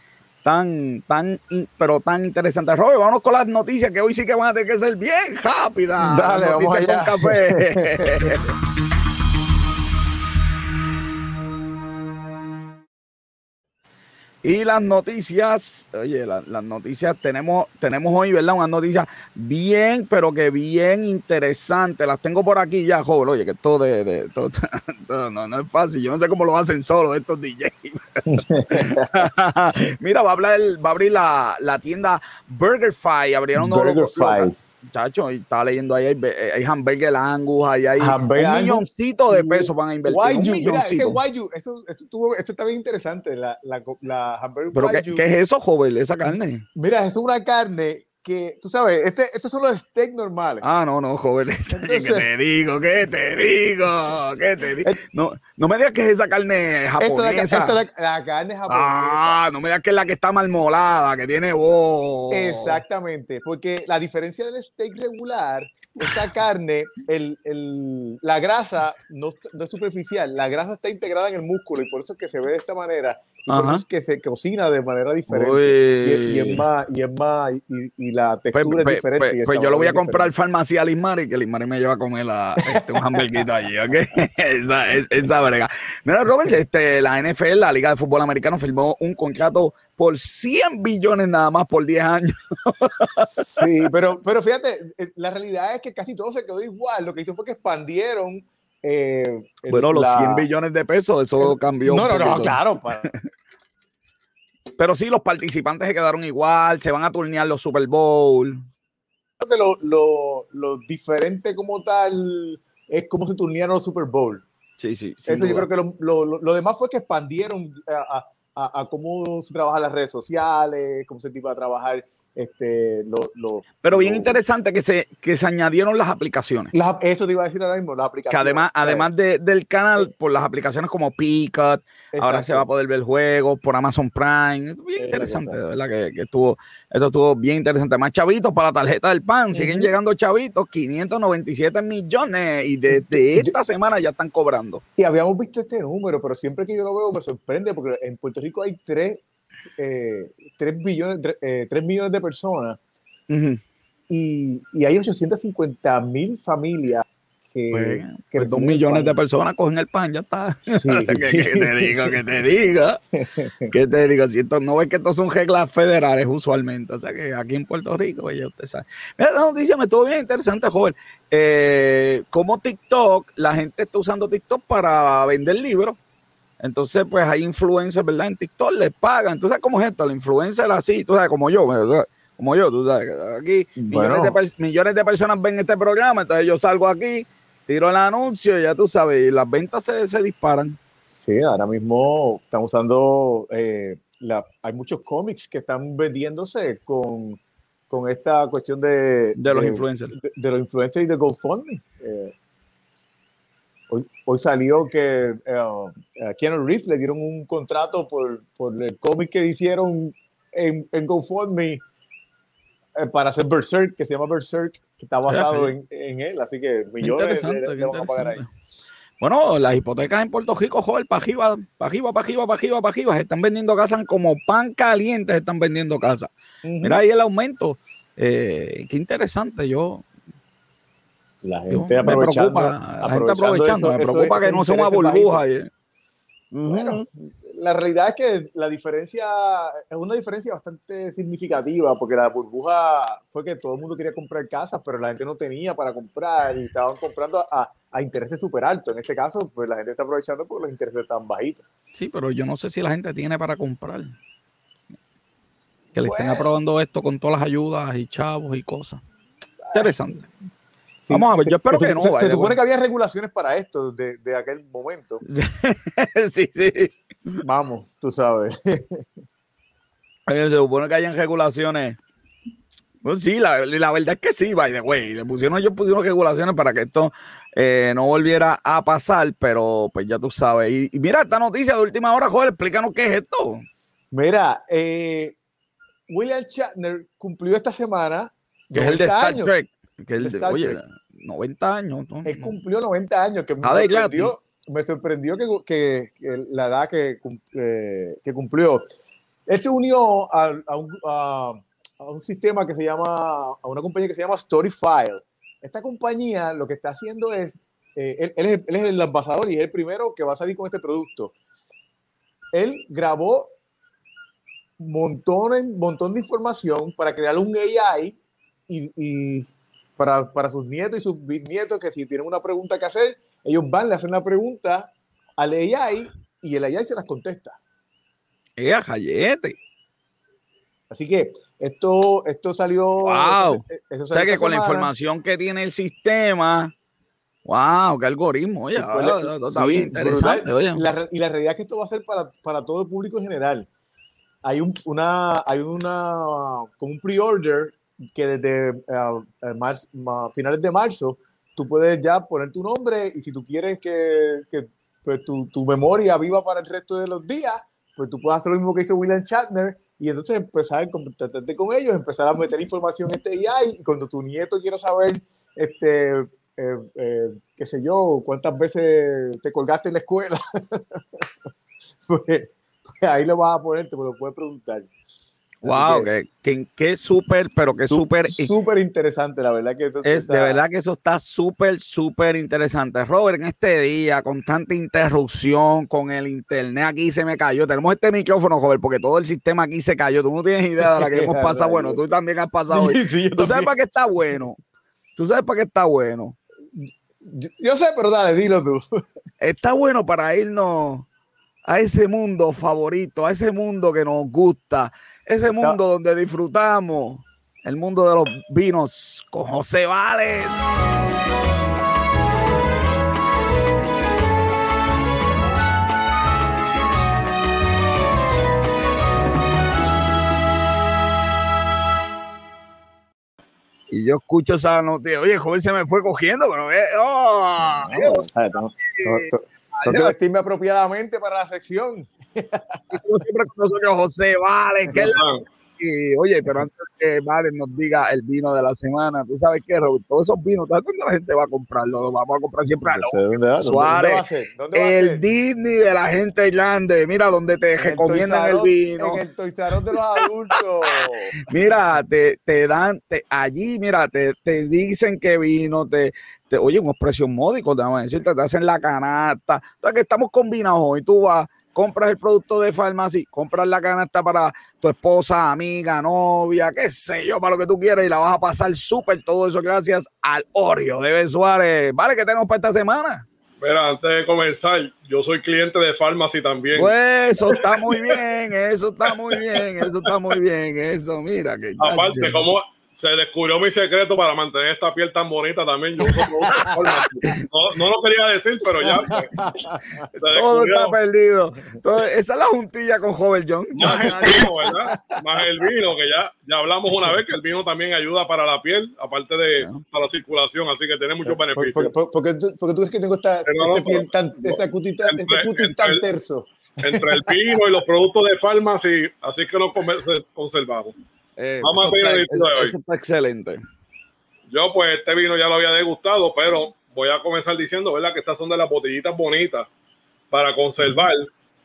tan, tan, pero tan interesante. Robert, vamos con las noticias que hoy sí que van a tener que ser bien rápidas. Dale, vamos allá. Con café. Y las noticias, oye, las noticias tenemos, tenemos hoy, ¿verdad? Una noticia bien, pero que bien interesante. Las tengo por aquí ya, joven. Oye, que todo de, todo, no, no, es fácil. Yo no sé cómo lo hacen solo estos DJs. Mira, va a, hablar, va a abrir la, la tienda BurgerFi. Abrieron BurgerFi. Chacho, estaba leyendo ahí, hay, hay hamburger Angus, ahí hay un milloncito de pesos van a invertir. un milloncito. Mira, ese esto, esto, esto está bien interesante, la, la, la hamburger ¿Pero qué, qué, es eso, joven, esa carne? Mira, es una carne que, tú sabes, este, estos son los steaks normales. Ah, no, no, joven. ¿Qué te digo? ¿Qué te digo? ¿Qué te digo? No, no me digas que es esa carne japonesa. Esta, la, la, carne japonesa. Ah, no me digas que es la que está malmolada, que tiene voz. Exactamente, porque la diferencia del steak regular, esta carne, el, el, la grasa no, no es superficial, la grasa está integrada en el músculo y por eso es que se ve de esta manera es que se cocina de manera diferente. Y, es más, y, es más y, la pues, textura es pues, diferente. Pues, pues yo lo voy a comprar farmacia a Lismar y que Lismar me lleva a comer la, este, un hamburguito allí, ¿ok? esa, esa brega. Mira, Robert, este, la NFL, la Liga de Fútbol Americano, firmó un contrato por 100 billones nada más por 10 años. sí, pero, pero fíjate, eh, la realidad es que casi todo se quedó igual. Lo que hizo fue que expandieron eh, bueno, los 100 billones de pesos, eso cambió. No, no, no, claro. Pero sí, los participantes se quedaron igual, se van a turnear los Super Bowl. Creo que lo, lo, lo diferente como tal es cómo se turnearon los Super Bowl. Sí, sí. Eso yo creo que lo, lo, lo, demás fue que expandieron a, a, a, cómo se trabajan las redes sociales, cómo se iba a trabajar este, lo, Pero bien interesante que se, que se añadieron las aplicaciones. eso te iba a decir ahora mismo, las aplicaciones. Que además, además de, del canal, por las aplicaciones como Peacock, ahora se va a poder ver juegos por Amazon Prime. Bien interesante, de verdad que, que, estuvo, esto estuvo bien interesante. Más chavitos para la tarjeta del PAN, siguen llegando chavitos, 597 millones y desde esta semana ya están cobrando. Y habíamos visto este número, pero siempre que yo lo veo me sorprende porque en Puerto Rico hay tres eh, 3, billones, 3, eh, millones de personas y, y hay 850 mil familias que, Pues, que pues dos reciben millones de personas cogen el pan, ya está. Sí. que, que te diga, que te diga. Que te diga, si esto, no ves que estos son reglas federales usualmente. O sea que aquí en Puerto Rico, pues, ya usted sabe. Mira, la noticia me estuvo bien interesante, joven. Eh, como TikTok, la gente está usando TikTok para vender libros. Entonces, pues hay influencers, ¿verdad? En TikTok les pagan. Entonces, ¿cómo es esto? La influencer así, tú sabes, como yo, ¿verdad? como yo, tú sabes, aquí millones, de, millones de personas ven este programa, entonces yo salgo aquí, tiro el anuncio, ya tú sabes, y las ventas se, se disparan. Sí, ahora mismo están usando, eh, la- hay muchos cómics que están vendiéndose con, con esta cuestión de, De los influencers. de, de los influencers y de GoFundMe. Hoy, hoy salió que eh, a Keanu Reeves le dieron un contrato por, por el cómic que hicieron en, en GoFundMe eh, para hacer Berserk, que se llama Berserk, que está basado en, en él, así que millones de, a pagar ahí. Bueno, las hipotecas en Puerto Rico, joder, para arriba, para arriba, para arriba, para arriba, para arriba, se están vendiendo casas como pan caliente, se están vendiendo casas. Mira ahí el aumento. Eh, qué interesante, yo, La gente me aprovechando, preocupa, la gente aprovechando, eso- me eso- preocupa que no sea una burbuja. Bueno, la realidad es que la diferencia es una diferencia bastante significativa porque la burbuja fue que todo el mundo quería comprar casas, pero la gente no tenía para comprar y estaban comprando a, a intereses súper altos. En este caso, pues la gente está aprovechando porque los intereses están bajitos. Sí, pero yo no sé si la gente tiene para comprar. Que le estén Bueno. aprobando esto con todas las ayudas y chavos y cosas. Interesante. Sí, Vamos a ver, yo espero se- que no, Se, by se supone que había regulaciones para esto de, de aquel momento. sí, sí. Vamos, tú sabes. Se supone que hayan regulaciones. Pues sí, la, la verdad es que sí, by the way. Le pusieron, ellos pusieron regulaciones para que esto eh, no volviera a pasar, pero pues ya tú sabes. Y, y mira esta noticia de última hora, joder, explícanos qué es esto. Mira, eh, William Shatner cumplió esta semana Que es el de 90 Star años. Trek. Que de- Star oye, Trek. 90 años. ¿no? Él cumplió 90 años, que me sorprendió, me sorprendió que, que- que la edad que, eh, que cumplió. Él se unió a, a un, a- a un sistema que se llama, a una compañía que se llama Storyfile. Esta compañía lo que está haciendo es, eh, él, él es, él es el embajador y es el primero que va a salir con este producto. Él grabó montón, montón de información para crear un AI y, y para, para sus nietos y sus bisnietos que si tienen una pregunta que hacer, ellos van, le hacen la pregunta al AI y el AI se las contesta. Eh, a jayete. Así que esto, esto salió. Wow. Eso, eso O sea que con la información que tiene el sistema, wow, qué algoritmo, oye, Sí, está bien interesante, oye. La y la realidad es que esto va a ser para, para todo el público en general. Hay un, una, hay una, como un pre-order que desde ma- finales de marzo tú puedes ya poner tu nombre y si tú quieres que, que, pues, tu, tu memoria viva para el resto de los días, pues tú puedes hacer lo mismo que hizo William Shatner y entonces empezar a contactarte con ellos, empezar a meter información en este AI y cuando tu nieto quiera saber, este, eh, eh, qué sé yo, cuántas veces te colgaste en la escuela, pues, pues ahí lo vas a poner, te lo puedes preguntar. Wow, que- que, que, súper, pero que súper, Súper interesante, la verdad que esto es de está- verdad que eso está súper, súper interesante. Robert, en este día, con tanta interrupción, con el internet aquí se me cayó. Tenemos este micrófono, Robert, porque todo el sistema aquí se cayó. Tú no tienes idea de la que hemos pasado. Bueno, tú también has pasado. hoy. Sí, ¿Tú sabes para qué está bueno? ¿Tú sabes para qué está bueno? Yo, yo sé, pero dale, dilo tú. está bueno para irnos a ese mundo favorito, a ese mundo que nos gusta, ese mundo donde disfrutamos, el mundo de los vinos con José Vales. Y yo escucho esa noticia. Oye, joven se me fue cogiendo, pero ve. ¡Oh! No, ¿sabes? Tengo- tengo- tengo- tengo que vestirme apropiadamente para la sección. Como siempre con nosotros, José Vales, que es la Y oye, pero antes que Valen nos diga el vino de la semana, tú sabes qué, Robert, todos esos vinos, ¿sabes cuándo la gente va a comprarlo? Lo vamos a comprar siempre a dónde Suárez, ¿dónde va a? ¿Dónde a el? Disney de la gente grande, mira donde te En recomiendan el Us- vino. En el Us de los adultos. Mira, te, te dan, te, allí, mira, te, te dicen que vino, te, te oye, unos precios módicos, déjame decirte, te hacen la canasta. O sea, que estamos combinados hoy. Tú vas, compras el producto de farmacia, compras la canasta para tu esposa, amiga, novia, qué sé yo, para lo que tú quieras y la vas a pasar súper. Todo eso gracias al Oreo de Ben Suárez. Vale, ¿qué tenemos para esta semana? Mira, antes de comenzar, yo soy cliente de Pharmacy también. Pues eso está muy bien, eso está muy bien, eso está muy bien, eso, mira que. Aparte, como se descubrió mi secreto para mantener esta piel tan bonita también, yo uso productos de Pharmacy. no, no lo quería decir, pero ya. pues, se Todo está perdido. Todo- esa es la juntilla con Joven John. Más el vino, ¿verdad? Más el vino, que ya, ya hablamos una vez que el vino también ayuda para la piel, aparte de para la circulación, así que tiene muchos ¿Por, beneficios. por, por- porque tú, porque tú crees que tengo esta, no, este, piel tan, no. esta cutis, tan- este Entre- cutis entre tan el- terso? Entre el vino y los productos de Pharmacy, así que conver- conservamos. Eh, Vamos a pedir el episodio de hoy. eso está excelente. Yo, pues, este vino ya lo había degustado, pero voy a comenzar diciendo, ¿verdad? Que estas son de las botellitas bonitas para conservar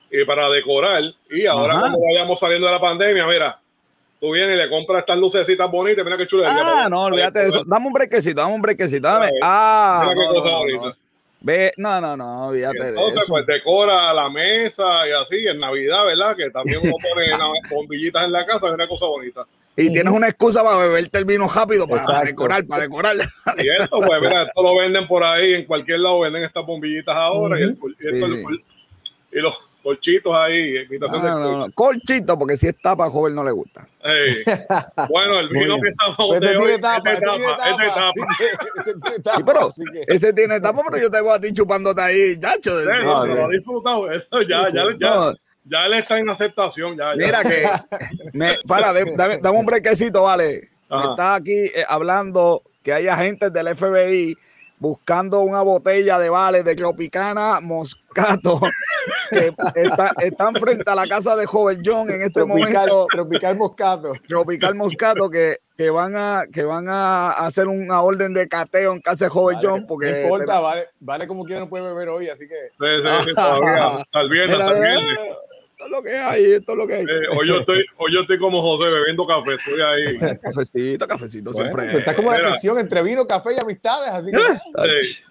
y para decorar. Y ahora, Ajá. cuando vayamos saliendo de la pandemia, mira, tú vienes y le compras estas lucecitas bonitas, mira qué chulería. Ah, no, olvídate de eso. Dame un brequecito, dame un brequecito. Dame. Ah, no, no, no. Ve, no, no, no, olvídate de Entonces, eso. pues decora la mesa y así, en Navidad, ¿verdad? Que también uno pone bombillitas en la casa, es una cosa bonita. Y tienes una excusa para beberte el vino rápido, para Exacto. decorar, para decorar. Y esto, pues, mira, esto lo venden por ahí, en cualquier lado venden estas bombillitas ahora y, el- y esto- Sí, sí. y los colchitos ahí, imitación No, de no, no. Colchito, porque si es tapa, joven no le gusta. Ey. Bueno, el vino que estamos Pues de este hoy tiene tapa, este tapa, este Sí, pero que- ese tiene tapa, pero yo te veo a ti chupándote ahí, chacho. de- Sí, de- no, lo de- ha disfrutado, eso ya, Sí, ya, sí. ya, No. ya él está en aceptación, ya, ya. Mira que, me, para, de- dame, dame un brequecito, vale. Está aquí eh, hablando que hay agentes del FBI buscando una botella de vale de Tropicana Moscato que está- están frente a la casa de Joven John en este tropical, momento. tropical moscato. Tropical Moscato que, que van a que van a hacer una orden de cateo en casa de Joven Vale, John porque no importa, vale, vale como quiera no puede beber hoy, así que Sí, sí, sí, todavía, hasta el viernes, Mira, hasta el viernes. Esto es lo que hay, esto es lo que hay. Eh, hoy, yo estoy, hoy yo estoy como José bebiendo café, estoy ahí. Cafecito, cafecito bueno, siempre. pues está como la sección entre vino, café y amistades, así que Sí.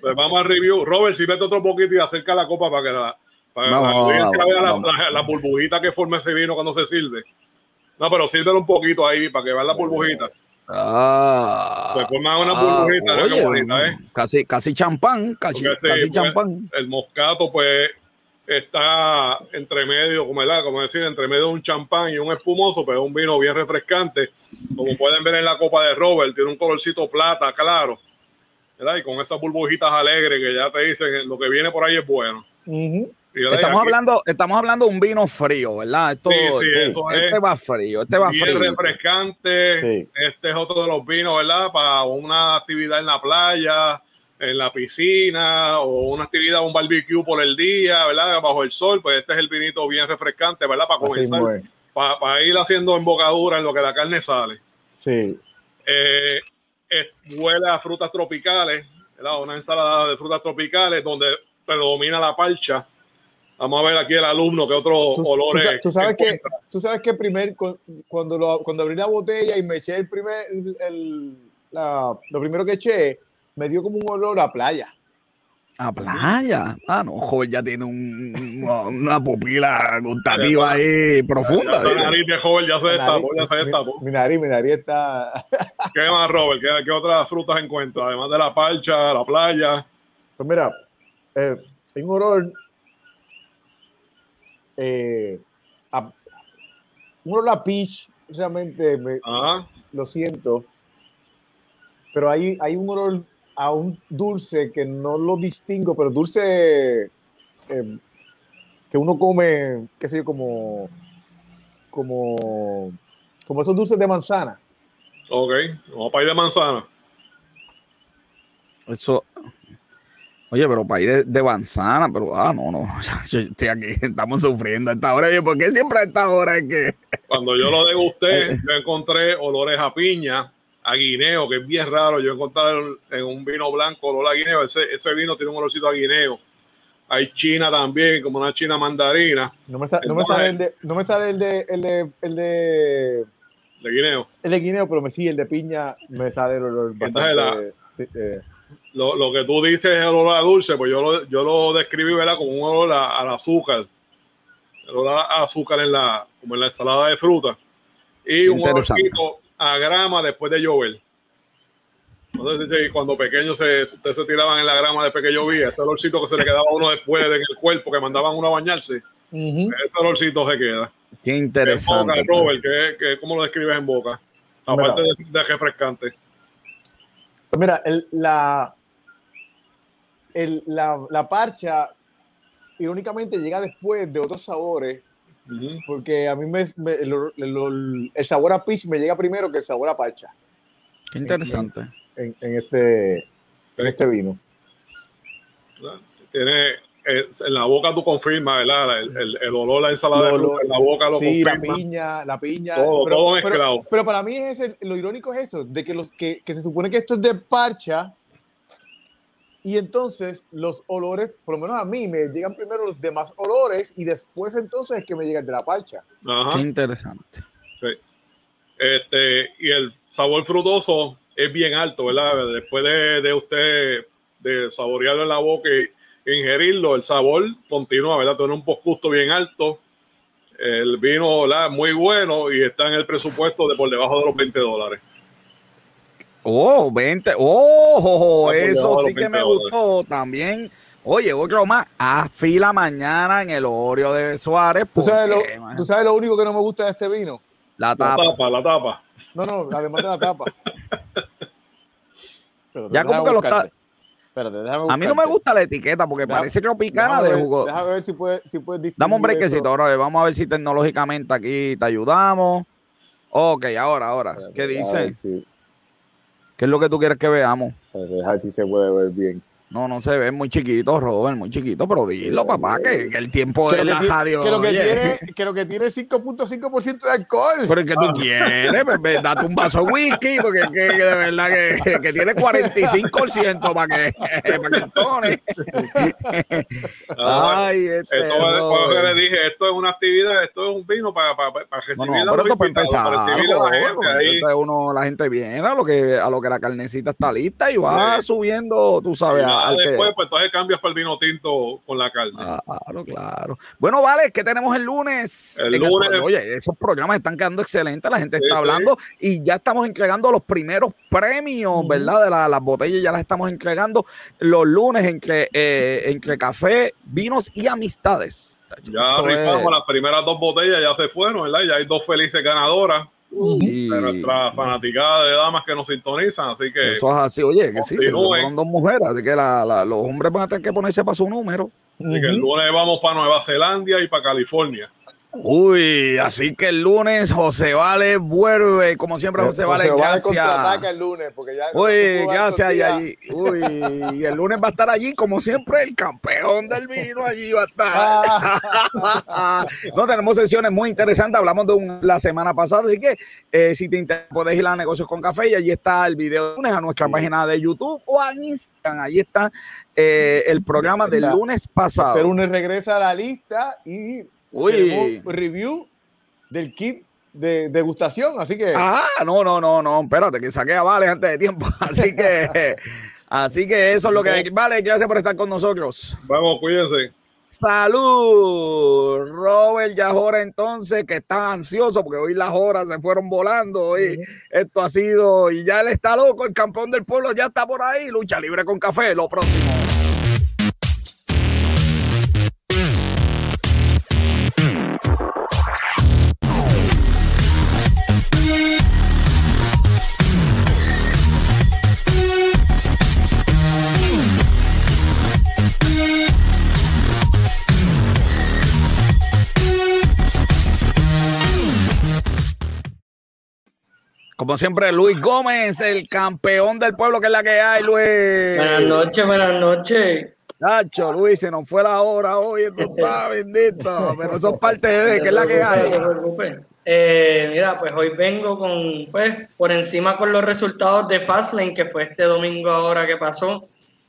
Pues vamos al review. Robert, si vete otro poquito y acerca la copa para que la, para que Vamos, la audiencia vea la, la- la burbujita que forma ese vino cuando se sirve. No, pero sírvelo un poquito ahí para que vean la burbujita. Ah, Se forma una burbujita, mira qué oye, bonita, ¿eh? Casi, casi champán, casi, este, casi pues, champán. el moscato, pues, está entre medio, como, ¿verdad? como decir, entre medio de un champán y un espumoso, pero es un vino bien refrescante. Como pueden ver en la copa de Robert, tiene un colorcito plata, claro. ¿verdad? Y con esas burbujitas alegres que ya te dicen que lo que viene por ahí es bueno. Estamos aquí, hablando, estamos hablando de un vino frío, ¿verdad? Esto, Sí, sí, este, eso este es. va frío, este va bien frío. refrescante. Sí. Este es otro de los vinos, ¿verdad? Para una actividad en la playa, en la piscina o una actividad, un barbecue por el día, ¿verdad? Bajo el sol, pues este es el vinito bien refrescante, ¿verdad? Para comenzar, es. para, ir haciendo embocadura en lo que la carne sale. Sí. Eh, es- huele a frutas tropicales, ¿verdad? Una ensalada de frutas tropicales donde predomina la parcha. Vamos a ver aquí el alumno que tú olores. sa- tú sabes que, tú sabes que primer, cu- cuando, lo, cuando abrí la botella y me eché el primer, el, el- la- lo primero que eché, me dio como un olor a playa. A playa. Ah, no, joven, ya tiene un- una pupila gustativa ahí profunda. La nariz de joven ya se Mi destapó, nariz- ya se destapó. Mi, mi nariz, mi nariz está. ¿Qué más, Robert? ¿Qué, qué otras frutas encuentras? Además de la parcha, la playa. Pues mira, eh, hay un olor. eh, a, un olor a peach, realmente me, Ajá. lo siento. Pero hay, hay un olor a un dulce que no lo distingo, pero dulce eh, que uno come, qué sé yo, como, como, como esos dulces de manzana. Ok. Vamos para ir de manzana. Eso. Oye, pero para ir de, de manzana, pero ah, no, no, yo estoy aquí, estamos sufriendo a esta hora. Oye, ¿por qué siempre a esta hora es que Cuando yo lo degusté, yo encontré olores a piña, a guineo, que es bien raro. Yo encontré en un vino blanco olor a guineo. Ese, ese vino tiene un olorcito a guineo. Hay china también, como una china mandarina No me, sa- no me sale el de, no me sale el de, el de, el de, de guineo. el de guineo, pero me sí, el de piña me sale el olor sí, eh, Lo, lo que tú dices es olor a dulce, pues yo lo, yo lo describí ¿verdad? como un olor al azúcar. El olor a azúcar en la, como en la ensalada de fruta. Y un olorcito a grama después de llover. Que cuando pequeños se, ustedes se tiraban en la grama después que llovía, ese olorcito que se le quedaba a uno después en el cuerpo, que mandaban uno a bañarse, ujú. ese olorcito se queda. qué En interesante? boca, Robert, ¿qué, qué- cómo lo describes en boca? Aparte de, de refrescante. Pues mira, el- la, el- la, la parcha, irónicamente, llega después de otros sabores, Porque a mí me, me- el, el- el sabor a peach me llega primero que el sabor a parcha Qué interesante. en, en este, en este vino. Tiene en la boca tú confirmas, ¿verdad? El, el, el olor a la ensalada Lo- de fruta en la boca lo Sí, la confirma. piña, la piña. Todo- pero, todo pero- mezclado. pero para mí es el- lo irónico es eso, de que, los, que, que se supone que esto es de parcha y entonces los olores, por lo menos a mí, me llegan primero los demás olores y después entonces es que me llega el de la parcha. Ajá, Qué interesante. sí. Este, y el sabor frutoso es bien alto, ¿verdad? Después de, de usted de saborearlo en la boca y ingerirlo, el sabor continúa, ¿verdad? Tiene un posgusto bien alto. El vino, ¿verdad? Muy bueno y está en el presupuesto de por debajo de los 20 dólares. Oh, 20. Oh, Ah, por eso sí que me 20 gustó también. Oye, otro más. A fila mañana en el Oreo de Suárez. ¿Tú sabes, lo, ¿Tú sabes lo único que no me gusta de este vino? La La tapa. tapa, la tapa. No, no, además de la tapa. Ya como déjame que lo está- Espérate, déjame A mí no me gusta la etiqueta porque Deja- parece tropicana Déjame de jugo. Déjame ver si puedes si puedes Dame un brequecito, ahora vamos a ver si tecnológicamente aquí te ayudamos. Ok, ahora, ahora. Espérate, ¿Qué a ver dice? ¿Qué es lo que tú quieres que veamos? si se puede ver bien. No, no se ve muy chiquito, Robert, muy chiquito, pero dilo, Sí, papá, que, que el tiempo Que de lo la radio. que lo que tiene, que lo que tiene 5.5% de alcohol. Pero es que tú quieres, pues, date un vaso de whisky, porque es que, que de verdad que, que tiene 45% para que, para que entone. Ah, Ay, este. Esto es, por lo que Robert. le dije, esto es una actividad, esto es un vino para, para, para No, recibir no, a pero los esto para invitados, empezar, para recibir a la gente ahí. uno, la gente viene a lo que a lo que la carnecita está lista y va Sí. subiendo, tú sabes, al que- después, pues entonces cambias para el vino tinto con la carne. Claro, claro. Bueno, vale, ¿qué tenemos el lunes? El lunes- oye, esos programas están quedando excelentes, la gente Sí, está sí. hablando y ya estamos entregando los primeros premios, ¿verdad? De la- las botellas ya las estamos entregando los lunes entre, eh, entre café, vinos y amistades. ya es- rifamos las primeras dos botellas, ya se fueron, ¿verdad? Ya hay dos felices ganadoras y de nuestra fanaticada de damas que nos sintonizan, así que eso es así, oye, que sí, fueron dos mujeres, así que la- la- los hombres van a tener que ponerse para su número. Así que el lunes vamos para Nueva Zelanda y para California. Uy, así que el lunes José Vale vuelve, como siempre José Vale, va a gracias. contraataca el lunes porque ya Uy, gracias. Y, allí, uy, y el lunes va a estar allí, como siempre, el campeón del vino allí va a estar. Ah, no, tenemos sesiones muy interesantes. Hablamos de un, la semana pasada, así que eh, si te interesa, puedes ir a Negocios con Café y allí está el video de lunes a nuestra página de YouTube o a Instagram. Allí está eh, el programa del lunes pasado. Pero uno regresa a la lista y Uy. tenemos review del kit de degustación, así que Ah, no, no, no, no, espérate, que saqué a Vale antes de tiempo. Así que, así que eso es lo que. Vale, gracias por estar con nosotros. Vamos, cuídense. Salud, Robert Yajora entonces, que está ansioso porque hoy las horas se fueron volando, hoy esto ha sido, y ya él está loco, el campeón del pueblo ya está por ahí, lucha libre con café, lo próximo. Como siempre, Luis Gómez, el campeón del pueblo, que es la que hay, Luis. Buenas noches, buenas noches. Tacho, Luis, se nos fue la hora hoy, esto está bendito, pero es parte de que es la que hay. Eh, mira, pues hoy vengo con, pues, por encima con los resultados de Fastlane, que fue este domingo ahora que pasó.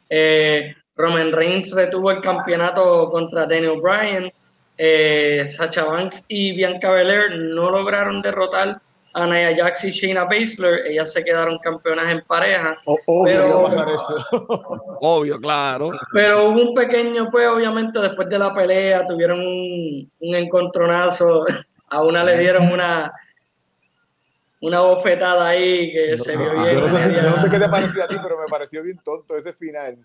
Eh, Roman Reigns retuvo el campeonato contra Daniel Bryan. Eh, Sacha Banks y Bianca Belair no lograron derrotar a Nia Jax y Shayna Baszler. Ellas se quedaron campeonas en pareja. obvio, pero, pasar eso. obvio, claro. Pero hubo un pequeño, pues, obviamente, después de la pelea, tuvieron un, un encontronazo. A una le dieron una una bofetada ahí que se vio bien. Yo no, sé, yo no, sé, qué te pareció a ti, pero me pareció bien tonto ese final.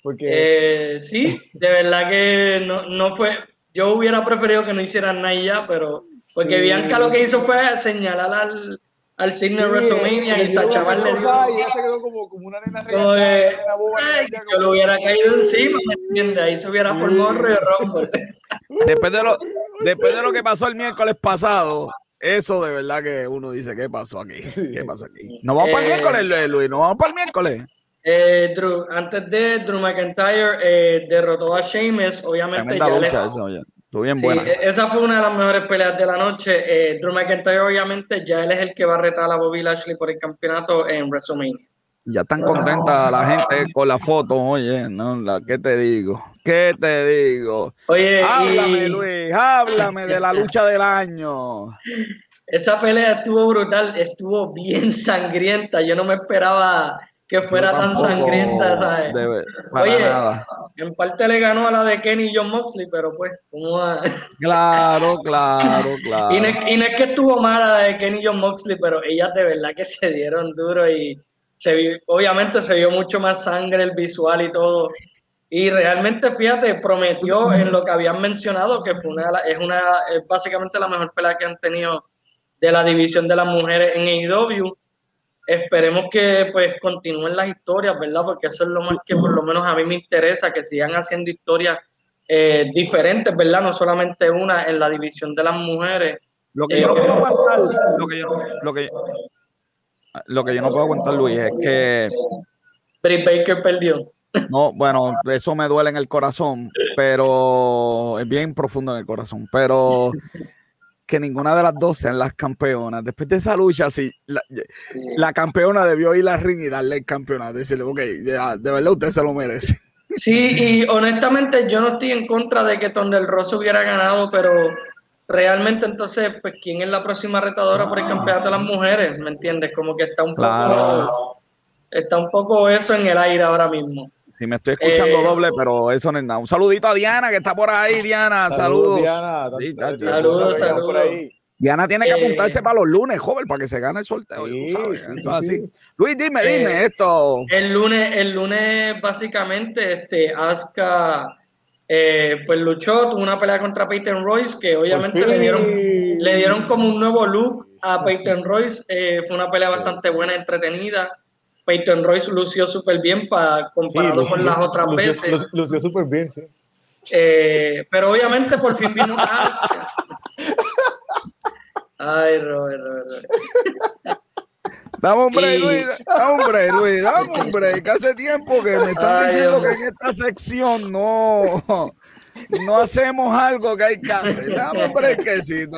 Porque... Eh, sí, de verdad que no, no fue. Yo hubiera preferido que no hicieran nada ya, pero. Porque sí. Bianca lo que hizo fue señalar al, al signo de WrestleMania y Sacha le dio. Y ella se quedó como, como una nena regalada, eh, una boba, ay, yo como... lo hubiera caído encima, ¿me entiendes? Ahí se hubiera formado un Rumble. Después de, lo, después de lo que pasó el miércoles pasado, eso de verdad que uno dice, ¿qué pasó aquí? ¿Qué pasó aquí? ¿No vamos eh, para el miércoles, Luis? ¿No vamos para el miércoles? Eh, Drew, antes de Drew McIntyre eh, derrotó a Sheamus, obviamente. Ya lucha, le... Estuvo bien sí, buena. Esa fue una de las mejores peleas de la noche. Eh, Drew McIntyre, obviamente, ya él es el que va a retar a Bobby Lashley por el campeonato en WrestleMania. Ya están contentas la gente con la foto, oye, ¿no? La, ¿qué te digo? ¿Qué te digo? Oye, háblame, y... Luis, háblame de la lucha del año. Esa pelea estuvo brutal, estuvo bien sangrienta. Yo no me esperaba que fuera tan sangrienta, ¿sabes? Debe, Oye, nada. en parte le ganó a la de Kenny y John Moxley, pero pues, como a... Claro, claro, claro. Y no, y no, es que estuvo mala la de Kenny y John Moxley, pero ellas de verdad que se dieron duro y se vio, obviamente se vio mucho más sangre el visual y todo. Y realmente, fíjate, prometió en lo que habían mencionado que fue una, es una, es básicamente la mejor pelea que han tenido de la división de las mujeres en AEW. Esperemos que pues continúen las historias, ¿verdad? Porque eso es lo más que por lo menos a mí me interesa, que sigan haciendo historias eh, diferentes, ¿verdad? No solamente una en la división de las mujeres. Lo que yo no puedo aguantar, lo que yo, lo que, lo que yo no puedo aguantar, Luis, es que Britt Baker perdió. No, bueno, eso me duele en el corazón, pero es bien profundo en el corazón. Pero que ninguna de las dos sean las campeonas. Después de esa lucha, sí, la, sí. la campeona debió ir a ring y darle el campeonato. Decirle, ok, ya, de verdad usted se lo merece. Sí, y honestamente yo no estoy en contra de que Tondel Rosso hubiera ganado, pero realmente entonces, pues, ¿quién es la próxima retadora por el campeonato de las mujeres? ¿Me entiendes? Como que está un Claro. poco, está un poco eso en el aire ahora mismo. Me estoy escuchando Eh, doble, pero eso no es nada. Un saludito a Diana, que está por ahí, Diana. Saludos. Diana. Sí. Saludos, saludos. por ahí. Diana tiene que Eh, apuntarse para los lunes, joven, para que se gane el sorteo. Sí, tú sabes, sí, eso sí, es así. sí. Luis, dime, Eh, dime esto. El lunes, el lunes básicamente, este, Asuka eh, pues luchó, tuvo una pelea contra Peyton Royce, que obviamente le dieron, le dieron como un nuevo look a Peyton Royce. eh, fue una pelea bastante buena, entretenida. Peyton Royce lució súper bien para Sí, comparado lució- con las otras lució- veces. lució- súper bien, sí. Eh, pero obviamente por fin vino. Ay, Robert, Robert, Robert. Dame un break, y- Luis. Dame un break, Luis. Dame un break. Hace tiempo que me están Ay, diciendo que en esta sección no, no hacemos algo que hay que hacer. Dame un breakcito.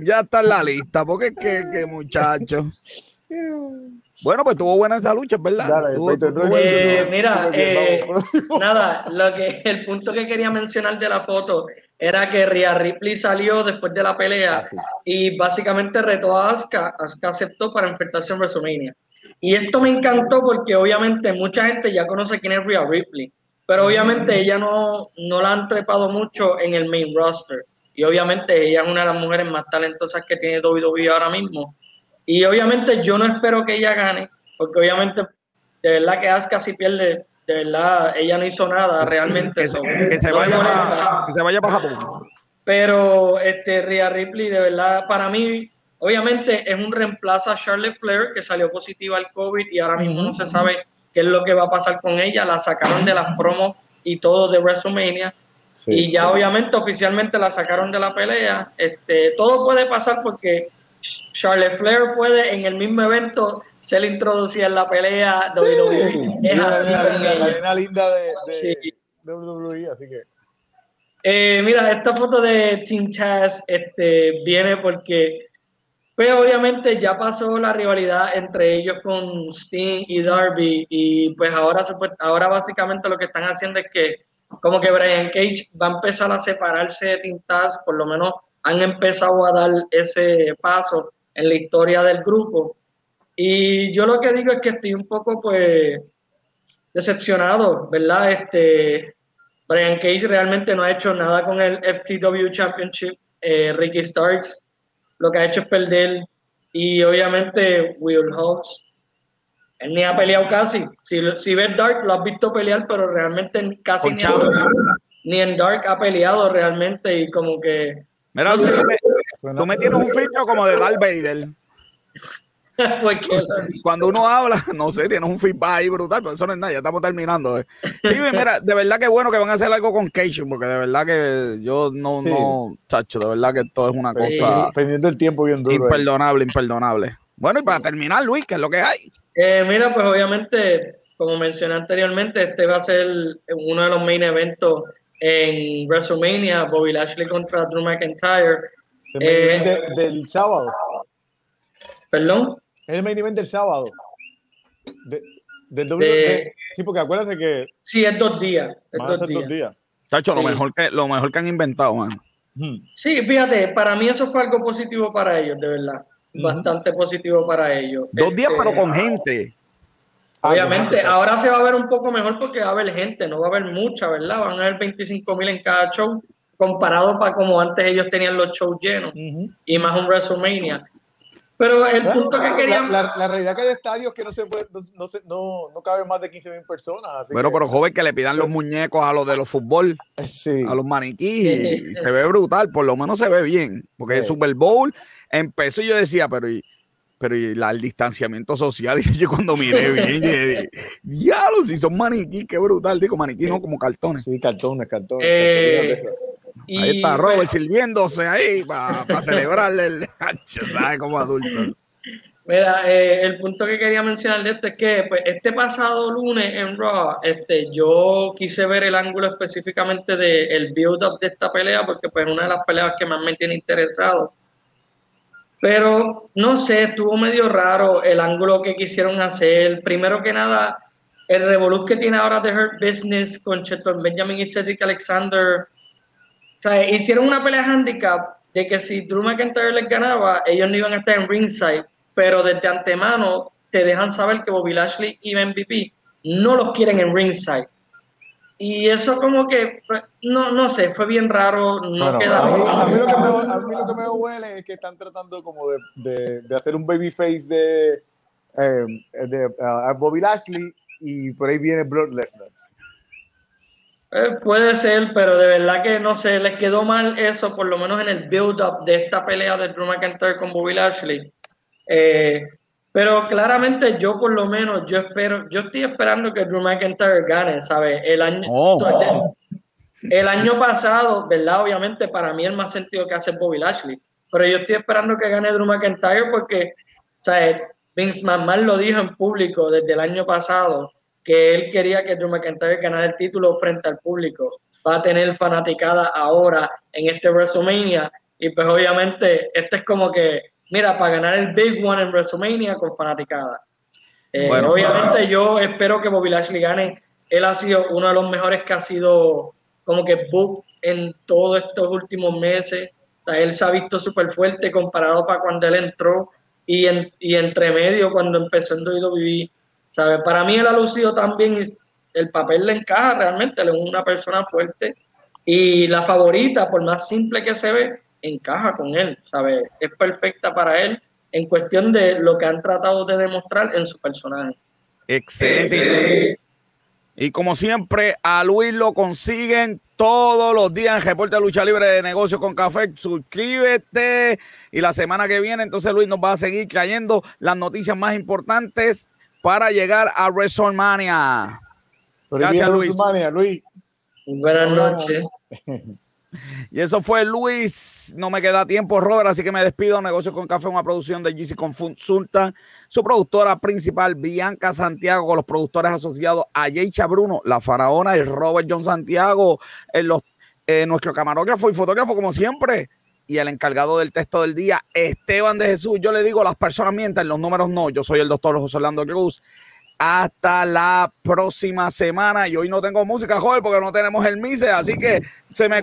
Ya, está en la lista, porque es que, que muchacho. Bueno, pues tuvo buena esa lucha, ¿verdad? Dale, Eh, mira, eh. Nada, lo que, el punto que quería mencionar de la foto era que Rhea Ripley salió después de la pelea Ah, sí. y básicamente retó a Asuka. Asuka aceptó para enfrentarse en WrestleMania. Y esto me encantó porque obviamente mucha gente ya conoce quién es Rhea Ripley, pero obviamente ella no, no la han trepado mucho en el main roster. Y obviamente ella es una de las mujeres más talentosas que tiene WWE ahora mismo. Y obviamente yo no espero que ella gane, porque obviamente de verdad que Asuka si pierde, de verdad ella no hizo nada realmente. que, se, so, que se no me vaya para, que se vaya para Japón. Pero este Rhea Ripley, de verdad, para mí, obviamente es un reemplazo a Charlotte Flair, que salió positiva al COVID y ahora mismo no se sabe qué es lo que va a pasar con ella. La sacaron de las promos y todo de WrestleMania. Sí. Y ya obviamente oficialmente la sacaron de la pelea. Este, todo puede pasar porque Charlotte Flair puede en el mismo evento se le introducía en la pelea. WWE es la, así nena linda de. WWE, así que. Eh, mira, esta foto de Team Chaz este, viene porque, pues obviamente ya pasó la rivalidad entre ellos con Sting y Darby y pues ahora, ahora básicamente lo que están haciendo es que como que Brian Cage va a empezar a separarse de Taz, por lo menos han empezado a dar ese paso en la historia del grupo. Y yo lo que digo es que estoy un poco pues decepcionado, ¿verdad? Este, Brian Cage realmente no ha hecho nada con el FTW Championship. Eh, Ricky Starks lo que ha hecho es perder. Y obviamente Will Hobbs, él ni ha peleado casi. Si, si ves Dark, lo has visto pelear, pero realmente casi ni, Chavo. ni en Dark ha peleado realmente. Y como que, Mira, No sé. tú me, Suena- tú me tienes un filtro como de Darth Vader. Cuando uno habla, no sé, tienes un feedback ahí brutal, pero eso no es nada, ya estamos terminando. eh. Sí, mira, de verdad que bueno que van a hacer algo con Cage, porque de verdad que yo no, Sí. no, chacho, de verdad que esto es una cosa Perdiendo el tiempo bien duro. imperdonable, imperdonable. Bueno, y para terminar, Luis, ¿qué es lo que hay? Eh, mira, pues obviamente, como mencioné anteriormente, este va a ser uno de los main eventos en WrestleMania, Bobby Lashley contra Drew McIntyre. El main Eh, event de- del sábado. Perdón. Es el main event del sábado. De, del De-. Sí, porque acuérdate que Sí, es dos días. Es dos días. dos días. Chacho, lo mejor que lo mejor que han inventado, man. Sí, fíjate, para mí eso fue algo positivo para ellos, de verdad. Bastante positivo para ellos. Dos días, Este, pero con gente. Ah, Obviamente, ahora se va a ver un poco mejor porque va a haber gente, no va a haber mucha, ¿verdad? Van a haber 25 mil en cada show, comparado para como antes ellos tenían los shows llenos y más un WrestleMania. Pero el punto que la, querían... la, la realidad que hay estadios que no se puede, no, no, se- no, no caben más de 15 mil personas. Así Bueno, que- pero joven, que le pidan los muñecos a los de los fútbol, Sí. a los maniquíes, y se ve brutal, por lo menos se ve bien. Porque el. Super Bowl empezó y yo decía, pero y, pero y la- el distanciamiento social, y yo cuando miré bien, dije, diablo, si son maniquí, qué brutal, digo maniquí, no como cartones. Sí, cartones, cartones. Eh, cartones. Y, Ahí está Robert sirviéndose ahí para celebrarle el ¿sabes? como adulto. Mira, eh, el punto que quería mencionar de esto es que pues, este pasado lunes en Raw, este, yo quise ver el ángulo específicamente del build-up de esta pelea, porque pues es una de las peleas que más me tiene interesado. Pero no sé, estuvo medio raro el ángulo que quisieron hacer. Primero que nada, el revoluz que tiene ahora The Hurt Business con Cheton Benjamin y Cedric Alexander. O sea, hicieron una pelea handicap de que si Drew McIntyre les ganaba, ellos no iban a estar en ringside, pero desde antemano te dejan saber que Bobby Lashley y MVP no los quieren en ringside. Y eso como que, no, no sé, fue bien raro, no Bueno, queda a, mí, a mí lo que me, a mí lo que me huele es que están tratando como de, de, de hacer un babyface de, eh, de uh, Bobby Lashley y por ahí viene Brock Lesnar. Eh, puede ser, pero de verdad que no sé, les quedó mal eso, por lo menos en el build-up de esta pelea de Drew McIntyre con Bobby Lashley. Eh, pero claramente yo por lo menos, yo espero, yo estoy esperando que Drew McIntyre gane, ¿sabes? El año, Oh. el año pasado, ¿verdad? Obviamente para mí el más sentido que hace Bobby Lashley, pero yo estoy esperando que gane Drew McIntyre porque, ¿sabes? Vince McMahon lo dijo en público desde el año pasado que él quería que Drew McIntyre ganara el título frente al público. Va a tener fanaticada ahora en este WrestleMania y pues obviamente este es como que, mira, para ganar el Big One en WrestleMania con fanaticada. Eh, Bueno. obviamente yo espero que Bobby Lashley gane. Él ha sido uno de los mejores que ha sido como que book en todos estos últimos meses. O sea, él se ha visto súper fuerte comparado para cuando él entró y, en, y entre medio cuando empezó en WWE. ¿Sabe? Para mí él ha lucido también, y el papel le encaja realmente, él es una persona fuerte y la favorita, por más simple que se ve, encaja con él, ¿sabe? Es perfecta para él en cuestión de lo que han tratado de demostrar en su personaje. Excelente. Y como siempre, a Luis lo consiguen todos los días en Reporte de Lucha Libre de Negocios con Café. Suscríbete. Y la semana que viene, entonces Luis nos va a seguir trayendo las noticias más importantes para llegar a WrestleMania. Gracias, Luis. WrestleMania, Luis. Buenas noches. Y eso fue Luis. No me queda tiempo, Robert, así que me despido. Negocio con Café, una producción de GC Consulta. Su productora principal, Bianca Santiago, con los productores asociados a Yecha Bruno, La Faraona y Robert John Santiago. En los, eh, nuestro camarógrafo y fotógrafo, como siempre. Y el encargado del texto del día, Esteban de Jesús. Yo le digo, las personas mienten, los números no. Yo soy el doctor José Orlando Cruz. Hasta la próxima semana. Y hoy no tengo música, joven, porque no tenemos el MISE, así que se me...